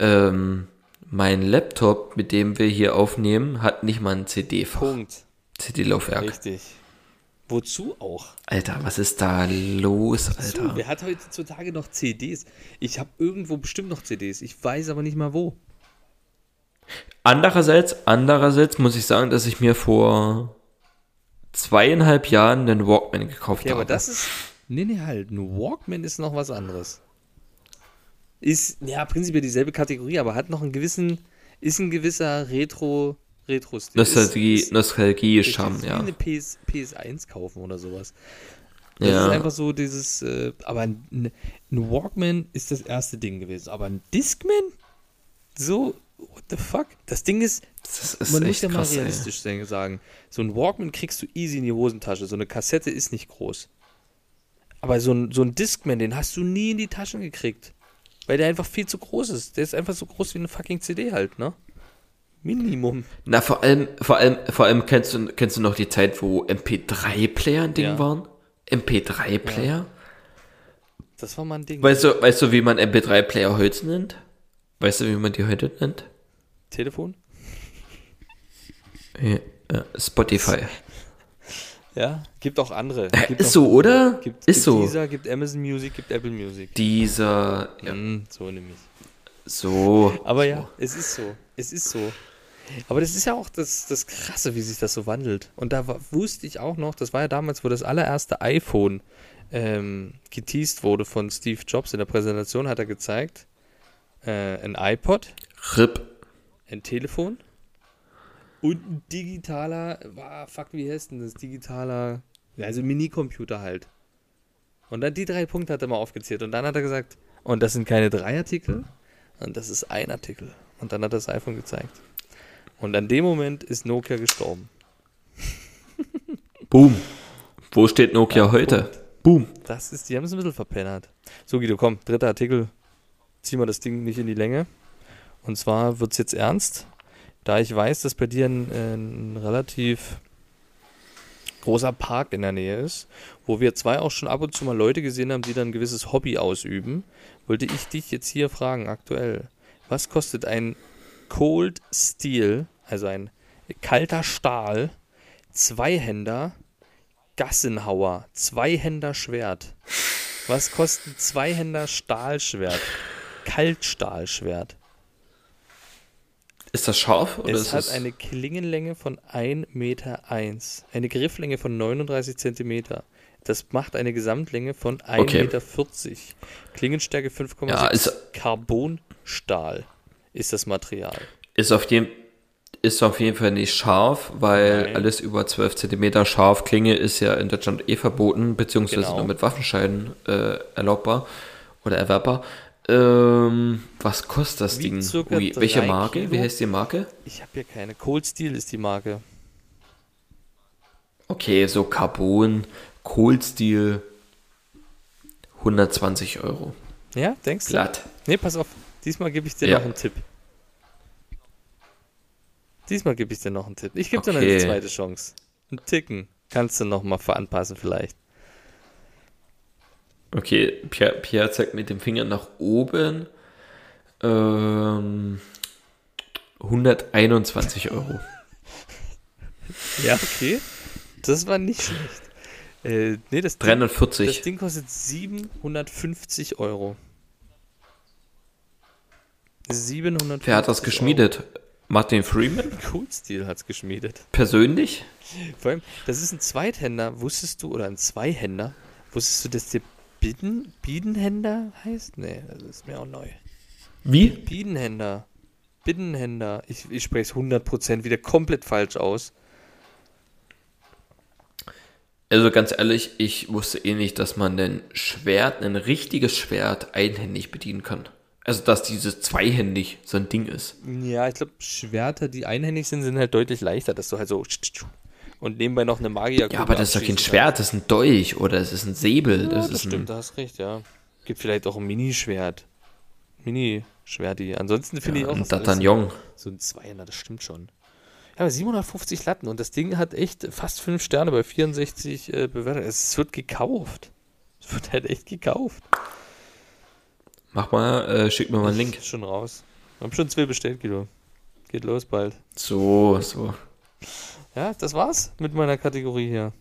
Ähm, mein Laptop, mit dem wir hier aufnehmen, hat nicht mal ein CD-Fach. Punkt. CD-Laufwerk. Richtig. Wozu auch? Alter, was ist da los, Alter? wer hat heutzutage noch CDs? Ich habe irgendwo bestimmt noch CDs. Ich weiß aber nicht mal wo. Andererseits, andererseits muss ich sagen, dass ich mir vor zweieinhalb Jahren einen Walkman gekauft Okay, habe. aber das ist. Nee, nee, halt. Ein Walkman ist noch was anderes. Ist, ja, prinzipiell dieselbe Kategorie, aber hat noch einen gewissen. Ist ein gewisser Retro. Retro-Stil. Nostalgie, Ist- ist- Nostalgie, wie ja. eine PS, PS1 kaufen oder sowas. Das Ja. ist einfach so dieses, äh, aber ein, ein Walkman ist das erste Ding gewesen. Aber ein Discman? So, what the fuck? Das Ding ist, Das ist man muss ja mal ey. realistisch sein- sagen. So ein Walkman kriegst du easy in die Hosentasche. So eine Kassette ist nicht groß. Aber so ein, so ein Discman, den hast du nie in die Taschen gekriegt. Weil der einfach viel zu groß ist. Der ist einfach so groß wie eine fucking CD halt, ne? Minimum. Na, vor allem, vor allem, vor allem kennst du, kennst du noch die Zeit, wo MP3-Player ein Ding Ja. waren? MP3-Player? Das war mal ein Ding. Weißt du, weißt du, wie man MP3-Player heute nennt? Weißt du, wie man die heute nennt? Telefon? Ja, äh, Spotify. Ja, gibt auch andere. Äh, Gibt ist so, oder? Gibt, ist gibt so. Deezer, gibt Amazon Music, gibt Apple Music. Dieser, ja, Mm, so nämlich. so. Aber ja, es ist so. Es ist so. Aber das ist ja auch das, das Krasse, wie sich das so wandelt. Und da wusste ich auch noch, das war ja damals, wo das allererste iPhone ähm, geteased wurde von Steve Jobs in der Präsentation, hat er gezeigt, äh, ein iPod, RIP. ein Telefon und ein digitaler, war, fuck, wie heißt denn das? Digitaler, also Minicomputer halt. Und dann die drei Punkte hat er mal aufgezählt. Und dann hat er gesagt, und das sind keine drei Artikel, und das ist ein Artikel. Und dann hat er das iPhone gezeigt. Und an dem Moment ist Nokia gestorben. Boom. Wo steht Nokia Ja, heute? Punkt. Boom. Das ist, die haben es ein bisschen verpennert. So, Guido, komm, dritter Artikel. Ziehen wir das Ding nicht in die Länge. Und zwar wird es jetzt ernst, da ich weiß, dass bei dir ein, ein relativ großer Park in der Nähe ist, wo wir zwei auch schon ab und zu mal Leute gesehen haben, die dann ein gewisses Hobby ausüben, wollte ich dich jetzt hier fragen, aktuell, was kostet ein Cold Steel, also ein kalter Stahl, Zweihänder, Gassenhauer, Zweihänder Schwert? Was kostet Zweihänder Stahlschwert? Kaltstahlschwert. Ist das scharf oder Es ist hat es eine Klingenlänge von 1,1 Meter, eine Grifflänge von 39 Zentimeter. Das macht eine Gesamtlänge von 1,40 Okay. Meter. Klingenstärke 5,6. Ja, ist- Carbonstahl ist das Material. ist auf jeden ist auf jeden Fall nicht scharf, weil Nein. alles über 12 cm Scharfklinge ist ja in Deutschland eh verboten, beziehungsweise Genau. nur mit Waffenscheiden äh, erlaubbar oder erwerbbar. Ähm, was kostet das Ding? Ui, welche Marke? Kilo. Wie heißt die Marke? Ich habe hier keine. Cold Steel ist die Marke. Okay, so Carbon, Cold Steel, 120 Euro. Ja, denkst du? Glatt. Nee, pass auf. Diesmal gebe ich dir Ja. noch einen Tipp. Diesmal gebe ich dir noch einen Tipp. Ich gebe dir noch Okay. eine zweite Chance. Einen Ticken. Kannst du noch mal veranpassen vielleicht. Okay, Pierre, Pierre zeigt mit dem Finger nach oben. Ähm, 121 Euro. Ja, okay. Das war nicht schlecht. Äh, nee, das Ding, 340. das Ding kostet 750 Euro. 750 Wer hat das geschmiedet? Martin Freeman? Euro. Cold Steel hat es geschmiedet. Persönlich? Vor allem, das ist ein Zweithänder. Wusstest du, oder ein Zweihänder, wusstest du, dass der Bieden, Biedenhänder heißt? Nee, das ist mir auch neu. Wie? Biedenhänder. Binnenhänder. Ich, ich spreche es 100% wieder komplett falsch aus. Also ganz ehrlich, ich wusste eh nicht, dass man ein Schwert, ein richtiges Schwert einhändig bedienen kann. Also dass dieses zweihändig so ein Ding ist. Ja, ich glaube, Schwerter, die einhändig sind, sind halt deutlich leichter, dass du halt so und nebenbei noch eine Magier Ja, aber das ist doch kein Schwert, das ist ein Dolch oder es ist ein Säbel. Ja, das, das, ist stimmt, ein, da hast recht, ja. Gibt vielleicht auch ein Minischwert. Mini-Schwerti. Ansonsten finde ich auch das alles D'Artagnan. so ein Zweihänder, das stimmt schon. Ja, aber 750 Latten und das Ding hat echt fast 5 Sterne bei 64 äh, Bewertungen. Es wird gekauft. Es wird halt echt gekauft. Mach mal, äh, schick mir mal einen Link. Ist schon raus. Wir haben schon zwei bestellt, Guido. Geht los bald. So, so. Ja, das war's mit meiner Kategorie hier.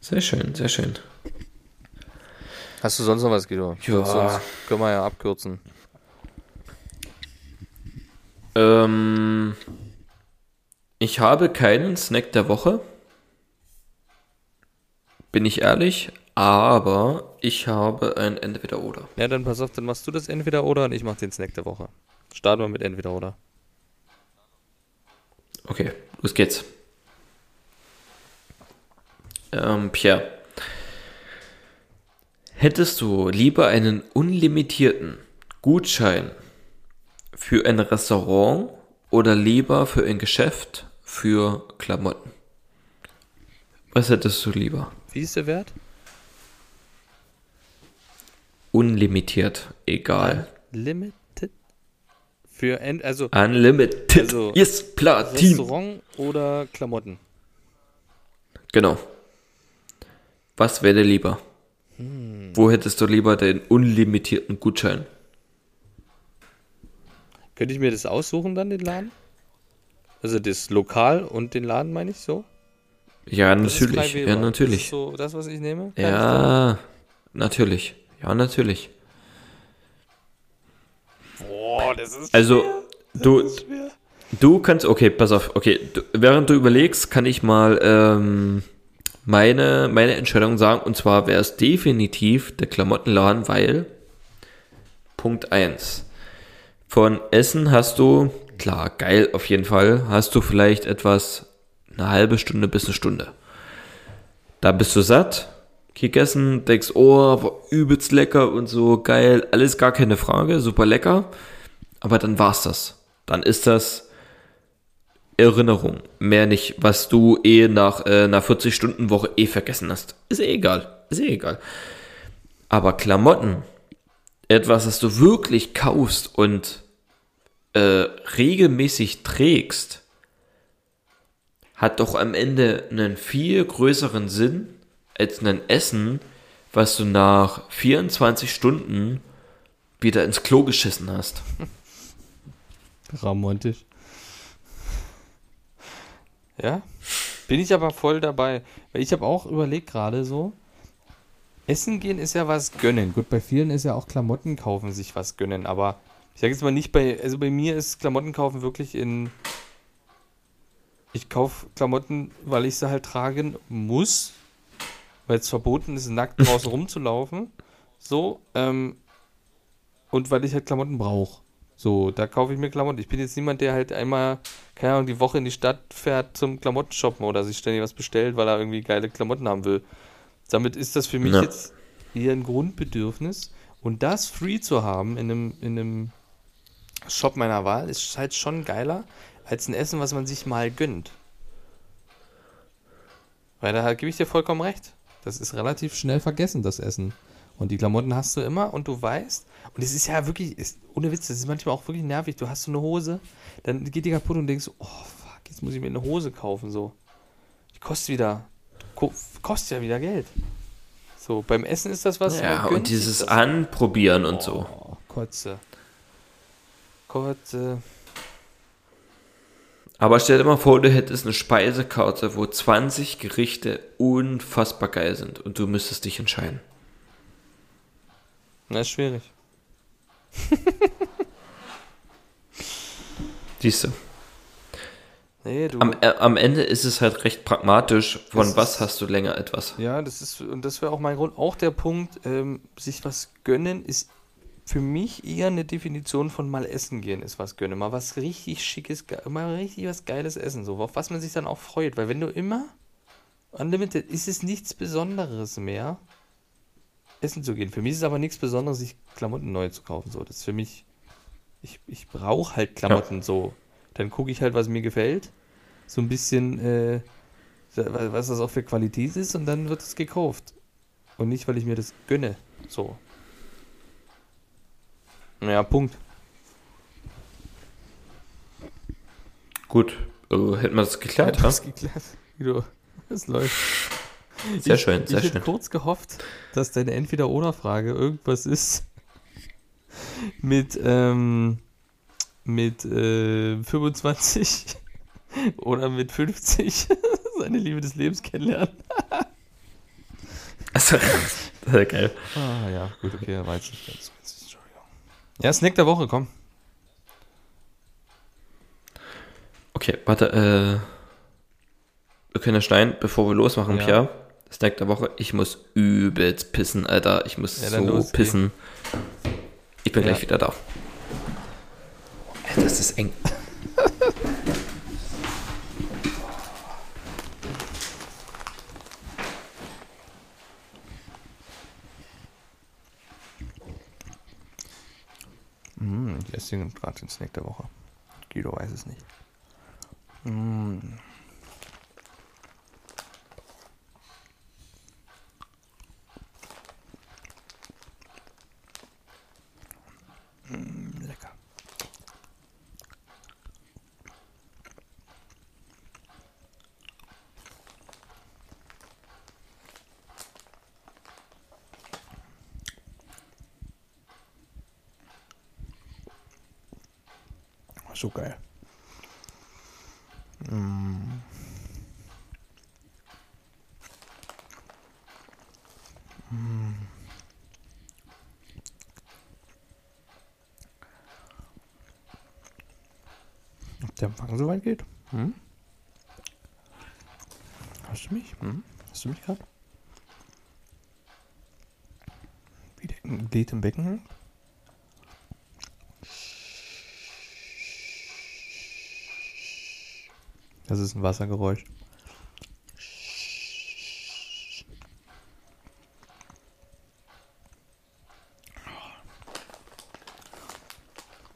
Sehr schön, sehr schön. Hast du sonst noch was, Guido? Ja. Sonst können wir ja abkürzen. Ähm, ich habe keinen Snack der Woche. Bin ich ehrlich, aber ich habe ein Entweder-Oder. Ja, dann pass auf, dann machst du das entweder oder und ich mach den Snack der Woche. Starten wir mit entweder oder. Okay, los geht's. Ähm, Pierre. Hättest du lieber einen unlimitierten Gutschein für ein Restaurant oder lieber für ein Geschäft für Klamotten? Was hättest du lieber? Wie ist der Wert? Unlimitiert, egal. Limited? Für End, also Unlimited. Also, yes, Platin. Restaurant oder Klamotten? Genau. Was wäre lieber? Wo hättest du lieber den unlimitierten Gutschein? Könnte ich mir das aussuchen dann, den Laden? Also das Lokal und den Laden meine ich so? Ja, Das natürlich. Ja, Das ist natürlich. so das, was ich nehme? Kann ich Ja, natürlich. Ja, natürlich. dann- Boah, das ist Also, schwer. du, du kannst, okay, pass auf, okay, du, während du überlegst, kann ich mal ähm, meine, meine Entscheidung sagen, und zwar wäre es definitiv der Klamottenladen, weil, Punkt 1, von Essen hast du, klar, geil auf jeden Fall, hast du vielleicht etwas, eine halbe Stunde bis eine Stunde. Da bist du satt, gegessen, denkst, oh, war übelst lecker und so, geil, alles gar keine Frage, super lecker. Aber dann war's das. Dann ist das Erinnerung. Mehr nicht, was du eh nach äh, einer 40-Stunden-Woche eh vergessen hast. Ist eh egal. Ist eh egal. Aber Klamotten, etwas, das du wirklich kaufst und äh, regelmäßig trägst, hat doch am Ende einen viel größeren Sinn als ein Essen, was du nach 24 Stunden wieder ins Klo geschissen hast. Romantisch. Ja, bin ich aber voll dabei. Weil ich habe auch überlegt gerade so, Essen gehen ist ja was gönnen. Gut, bei vielen ist ja auch Klamotten kaufen sich was gönnen, aber ich sage jetzt mal nicht bei, also bei mir ist Klamotten kaufen wirklich in, ich kaufe Klamotten, weil ich sie halt tragen muss, weil es verboten ist, nackt draußen rumzulaufen. So, ähm, und weil ich halt Klamotten brauche. So, da kaufe ich mir Klamotten. Ich bin jetzt niemand, der halt einmal, keine Ahnung, die Woche in die Stadt fährt zum Klamotten shoppen oder sich ständig was bestellt, weil er irgendwie geile Klamotten haben will. Damit ist das für mich Ja. jetzt eher ein Grundbedürfnis. Und das free zu haben in einem, in einem Shop meiner Wahl ist halt schon geiler als ein Essen, was man sich mal gönnt. Weil da gebe ich dir vollkommen recht. Das ist relativ schnell vergessen, das Essen. Und die Klamotten hast du immer und du weißt, und es ist ja wirklich, ist, ohne Witz, das ist manchmal auch wirklich nervig. Du hast so eine Hose, dann geht die kaputt und denkst, oh fuck, jetzt muss ich mir eine Hose kaufen, so. Die kostet wieder, ko kostet ja wieder Geld. So, beim Essen ist das was. Ja, gönnt und dieses das. Anprobieren und so. Oh, Kotze. Kotze. Aber stell dir mal vor, du hättest eine Speisekarte, wo 20 Gerichte unfassbar geil sind und du müsstest dich entscheiden. Na, ist schwierig. Siehst du. Nee, du. Am, äh, am Ende ist es halt recht pragmatisch, von Das was ist- hast du länger etwas. Ja, das ist, und das wäre auch mein Grund. Auch der Punkt, ähm, sich was gönnen, ist für mich eher eine Definition von mal essen gehen, ist was gönnen. Mal was richtig schickes, mal richtig was Geiles essen, so, auf was man sich dann auch freut. Weil wenn du immer Unlimited, ist es nichts Besonderes mehr, essen zu gehen. Für mich ist es aber nichts Besonderes, sich Klamotten neu zu kaufen. So, das ist für mich, ich, ich brauche halt Klamotten so. Dann gucke ich halt, was mir gefällt. So ein bisschen, äh, wa- was das auch für Qualität ist und dann wird es gekauft. Und nicht, weil ich mir das gönne. So. Ja, Punkt. Gut, äh, hätten wir das geklärt, ja? das geklärt. Guido, es läuft. Sehr ich, schön, sehr ich hätte schön. kurz gehofft, dass deine Entweder-Oder-Frage irgendwas ist mit, ähm, mit äh, 25 oder mit 50 seine Liebe des Lebens kennenlernen. Also, sehr geil. Ah ja, gut, okay, er jetzt nicht ganz Entschuldigung. Ja, Snack der Woche, komm. Okay, warte, äh, wir können ja schneiden, bevor wir losmachen, Ja. Pierre. Snack der Woche. Ich muss übelst pissen, Alter. Ich muss Ja, so los, pissen. Ich bin Ja. gleich wieder da. Alter, das ist eng. Mm, ich esse gerade den Snack der Woche. Guido weiß es nicht. Mm. So geil. Mm. Mm. Ob der Empfang so weit geht? Hm? Hast du mich? Hm? Hast du mich gerade? Wie der geht im Becken? Das ist ein Wassergeräusch.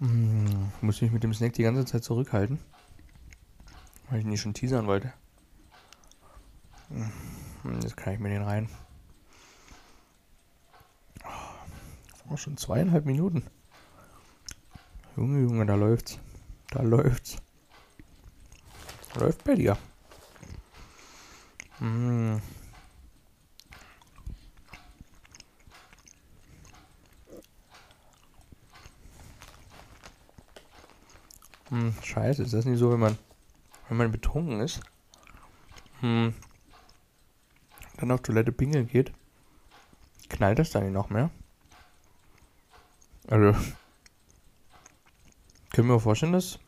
Mm, muss mich mit dem Snack die ganze Zeit zurückhalten. Weil ich ihn nicht schon teasern wollte. Mm, Jetzt kann ich mir den rein. Oh, schon zweieinhalb Minuten. Junge, Junge, da läuft's. Da läuft's. Läuft bei dir. Hm, scheiße, ist das nicht so, wenn man, wenn man betrunken ist? Hm, dann auf Toilette pingeln geht? Knallt das dann nicht noch mehr? Also, können wir vorstellen, dass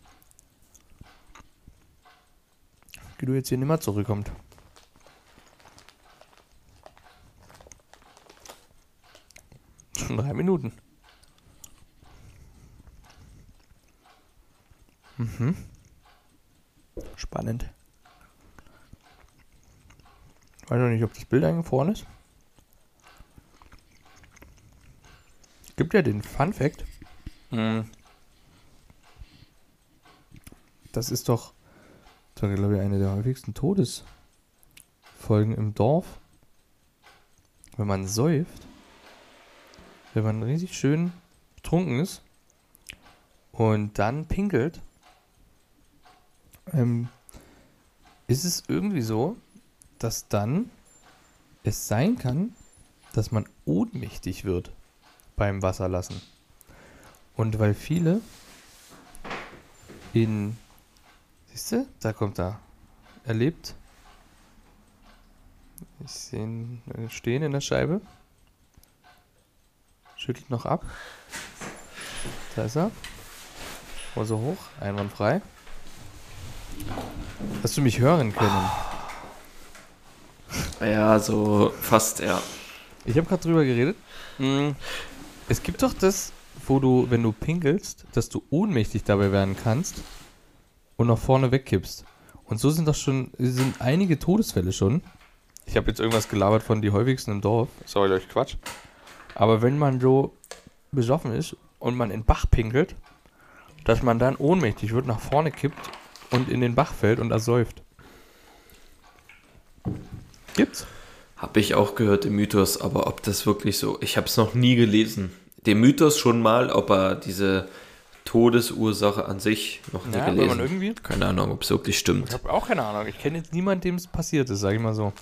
Guido jetzt hier nimmer zurückkommt. Schon drei Minuten. Mhm. Spannend. Weiß noch nicht, ob das Bild eingefroren ist. Gibt ja den Fun Fact. Hm. Das ist doch, war, glaube ich, eine der häufigsten Todesfolgen im Dorf. Wenn man säuft, wenn man richtig schön betrunken ist und dann pinkelt, ähm, ist es irgendwie so, dass dann es sein kann, dass man ohnmächtig wird beim Wasserlassen. Und weil viele in, siehst du, da kommt er, erlebt, ich sehe ihn äh, stehen in der Scheibe, schüttelt noch ab, da ist er, Hose hoch, einwandfrei. Hast du mich hören können? Ja, so fast, ja. Ich habe gerade drüber geredet. Mm, Es gibt doch das, wo du, wenn du pinkelst, dass du ohnmächtig dabei werden kannst und nach vorne wegkippst. Und so sind doch schon, sind einige Todesfälle schon. Ich habe jetzt irgendwas gelabert von die häufigsten im Dorf. Sorry, euch Quatsch. Aber wenn man so besoffen ist und man in den Bach pinkelt, dass man dann ohnmächtig wird, nach vorne kippt und in den Bach fällt und ersäuft. Gibt's? Habe ich auch gehört, den Mythos, aber ob das wirklich so, ich habe es noch nie gelesen. Den Mythos schon mal, ob er diese Todesursache an sich noch nie Ja, gelesen. irgendwie- Keine Ahnung, ob es wirklich stimmt. Ich habe auch keine Ahnung. Ich kenne jetzt niemanden, dem es passiert ist, sag ich mal so.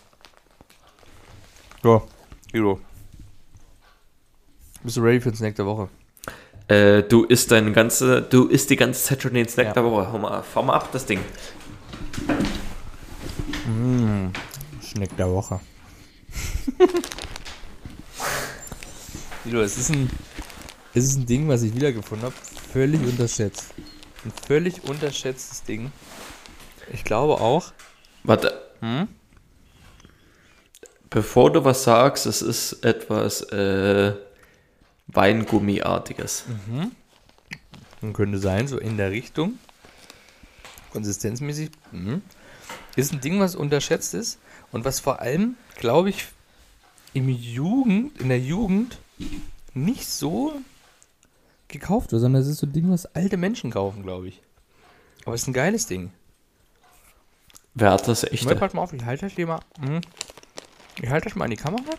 Ja, Hero. Bist du ready für den Snack der Woche? Äh, du isst deine ganze, du isst die ganze Zeit schon den Snack Ja. der Woche. Hau mal, fahr mal ab, das Ding. Snack der Woche. Hero, es ist ein, es ist ein Ding, was ich wiedergefunden habe. Völlig unterschätzt. Ein völlig unterschätztes Ding. Ich glaube auch. Warte. Hm? Bevor du was sagst, es ist etwas äh, Weingummiartiges. Und könnte sein, so in der Richtung. Konsistenzmäßig. Mhm. Ist ein Ding, was unterschätzt ist und was vor allem, glaube ich, im Jugend, in der Jugend nicht so gekauft wird, sondern es ist so ein Ding, was alte Menschen kaufen, glaube ich. Aber es ist ein geiles Ding. Wer hat das echt? pass mal auf, ich halte das hier mal. Mhm. Ich halte das mal an die Kamera.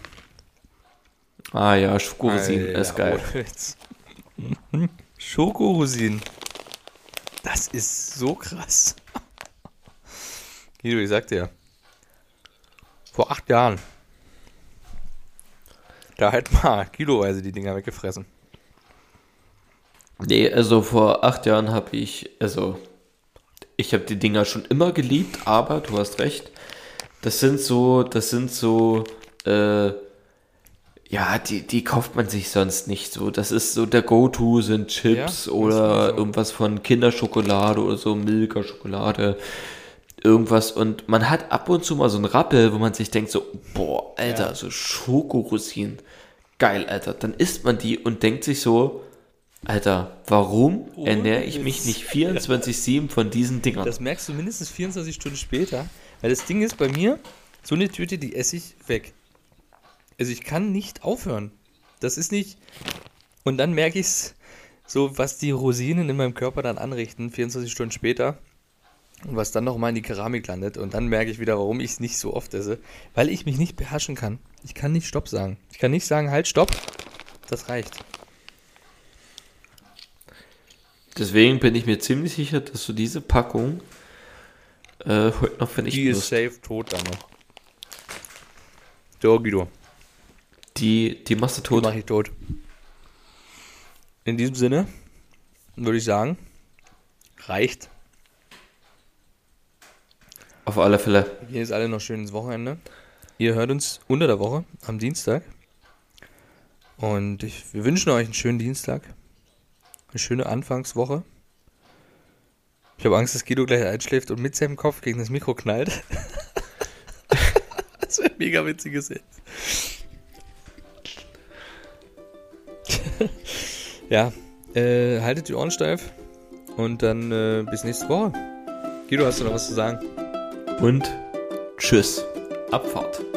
Ah ja, Schokorosinen Alter, ist geil. Schokorosinen. Das ist so krass. Guido, ich sag dir. Vor acht Jahren. Da hätten wir kiloweise die Dinger weggefressen. Nee, also vor acht Jahren habe ich, also ich habe die Dinger schon immer geliebt, aber du hast recht. Das sind so, das sind so, äh, ja, die, die kauft man sich sonst nicht so. Das ist so der Go-To sind Chips Ja, oder so. irgendwas von Kinderschokolade oder so, Milka-Schokolade, irgendwas. Und man hat ab und zu mal so einen Rappel, wo man sich denkt so, boah, Alter, Ja. so Schokorosinen, geil, Alter. Dann isst man die und denkt sich so, Alter, warum Ohne ernähre ich mich nicht 24-7 von diesen Dingern? Das merkst du mindestens 24 Stunden später. Weil das Ding ist bei mir, so eine Tüte, die esse ich weg. Also ich kann nicht aufhören. Das ist nicht. Und dann merke ich es, so was die Rosinen in meinem Körper dann anrichten, 24 Stunden später. Und was dann nochmal in die Keramik landet. Und dann merke ich wieder, warum ich es nicht so oft esse. Weil ich mich nicht beherrschen kann. Ich kann nicht Stopp sagen. Ich kann nicht sagen, halt, Stopp. Das reicht. Deswegen bin ich mir ziemlich sicher, dass du diese Packung äh, heute noch Die vernichten ist wirst. safe tot dann noch. So, Guido. Die, die machst du Die tot. mache ich tot. In diesem Sinne würde ich sagen, reicht. Auf alle Fälle. Wir gehen jetzt alle noch schön ins Wochenende. Ihr hört uns unter der Woche am Dienstag. Und ich, wir wünschen euch einen schönen Dienstag. Eine schöne Anfangswoche. Ich habe Angst, dass Guido gleich einschläft und mit seinem Kopf gegen das Mikro knallt. das wäre mega witzig gesehen. ja, äh, haltet die Ohren steif und dann äh, bis nächste Woche. Guido, hast du noch was zu sagen? Und tschüss. Abfahrt.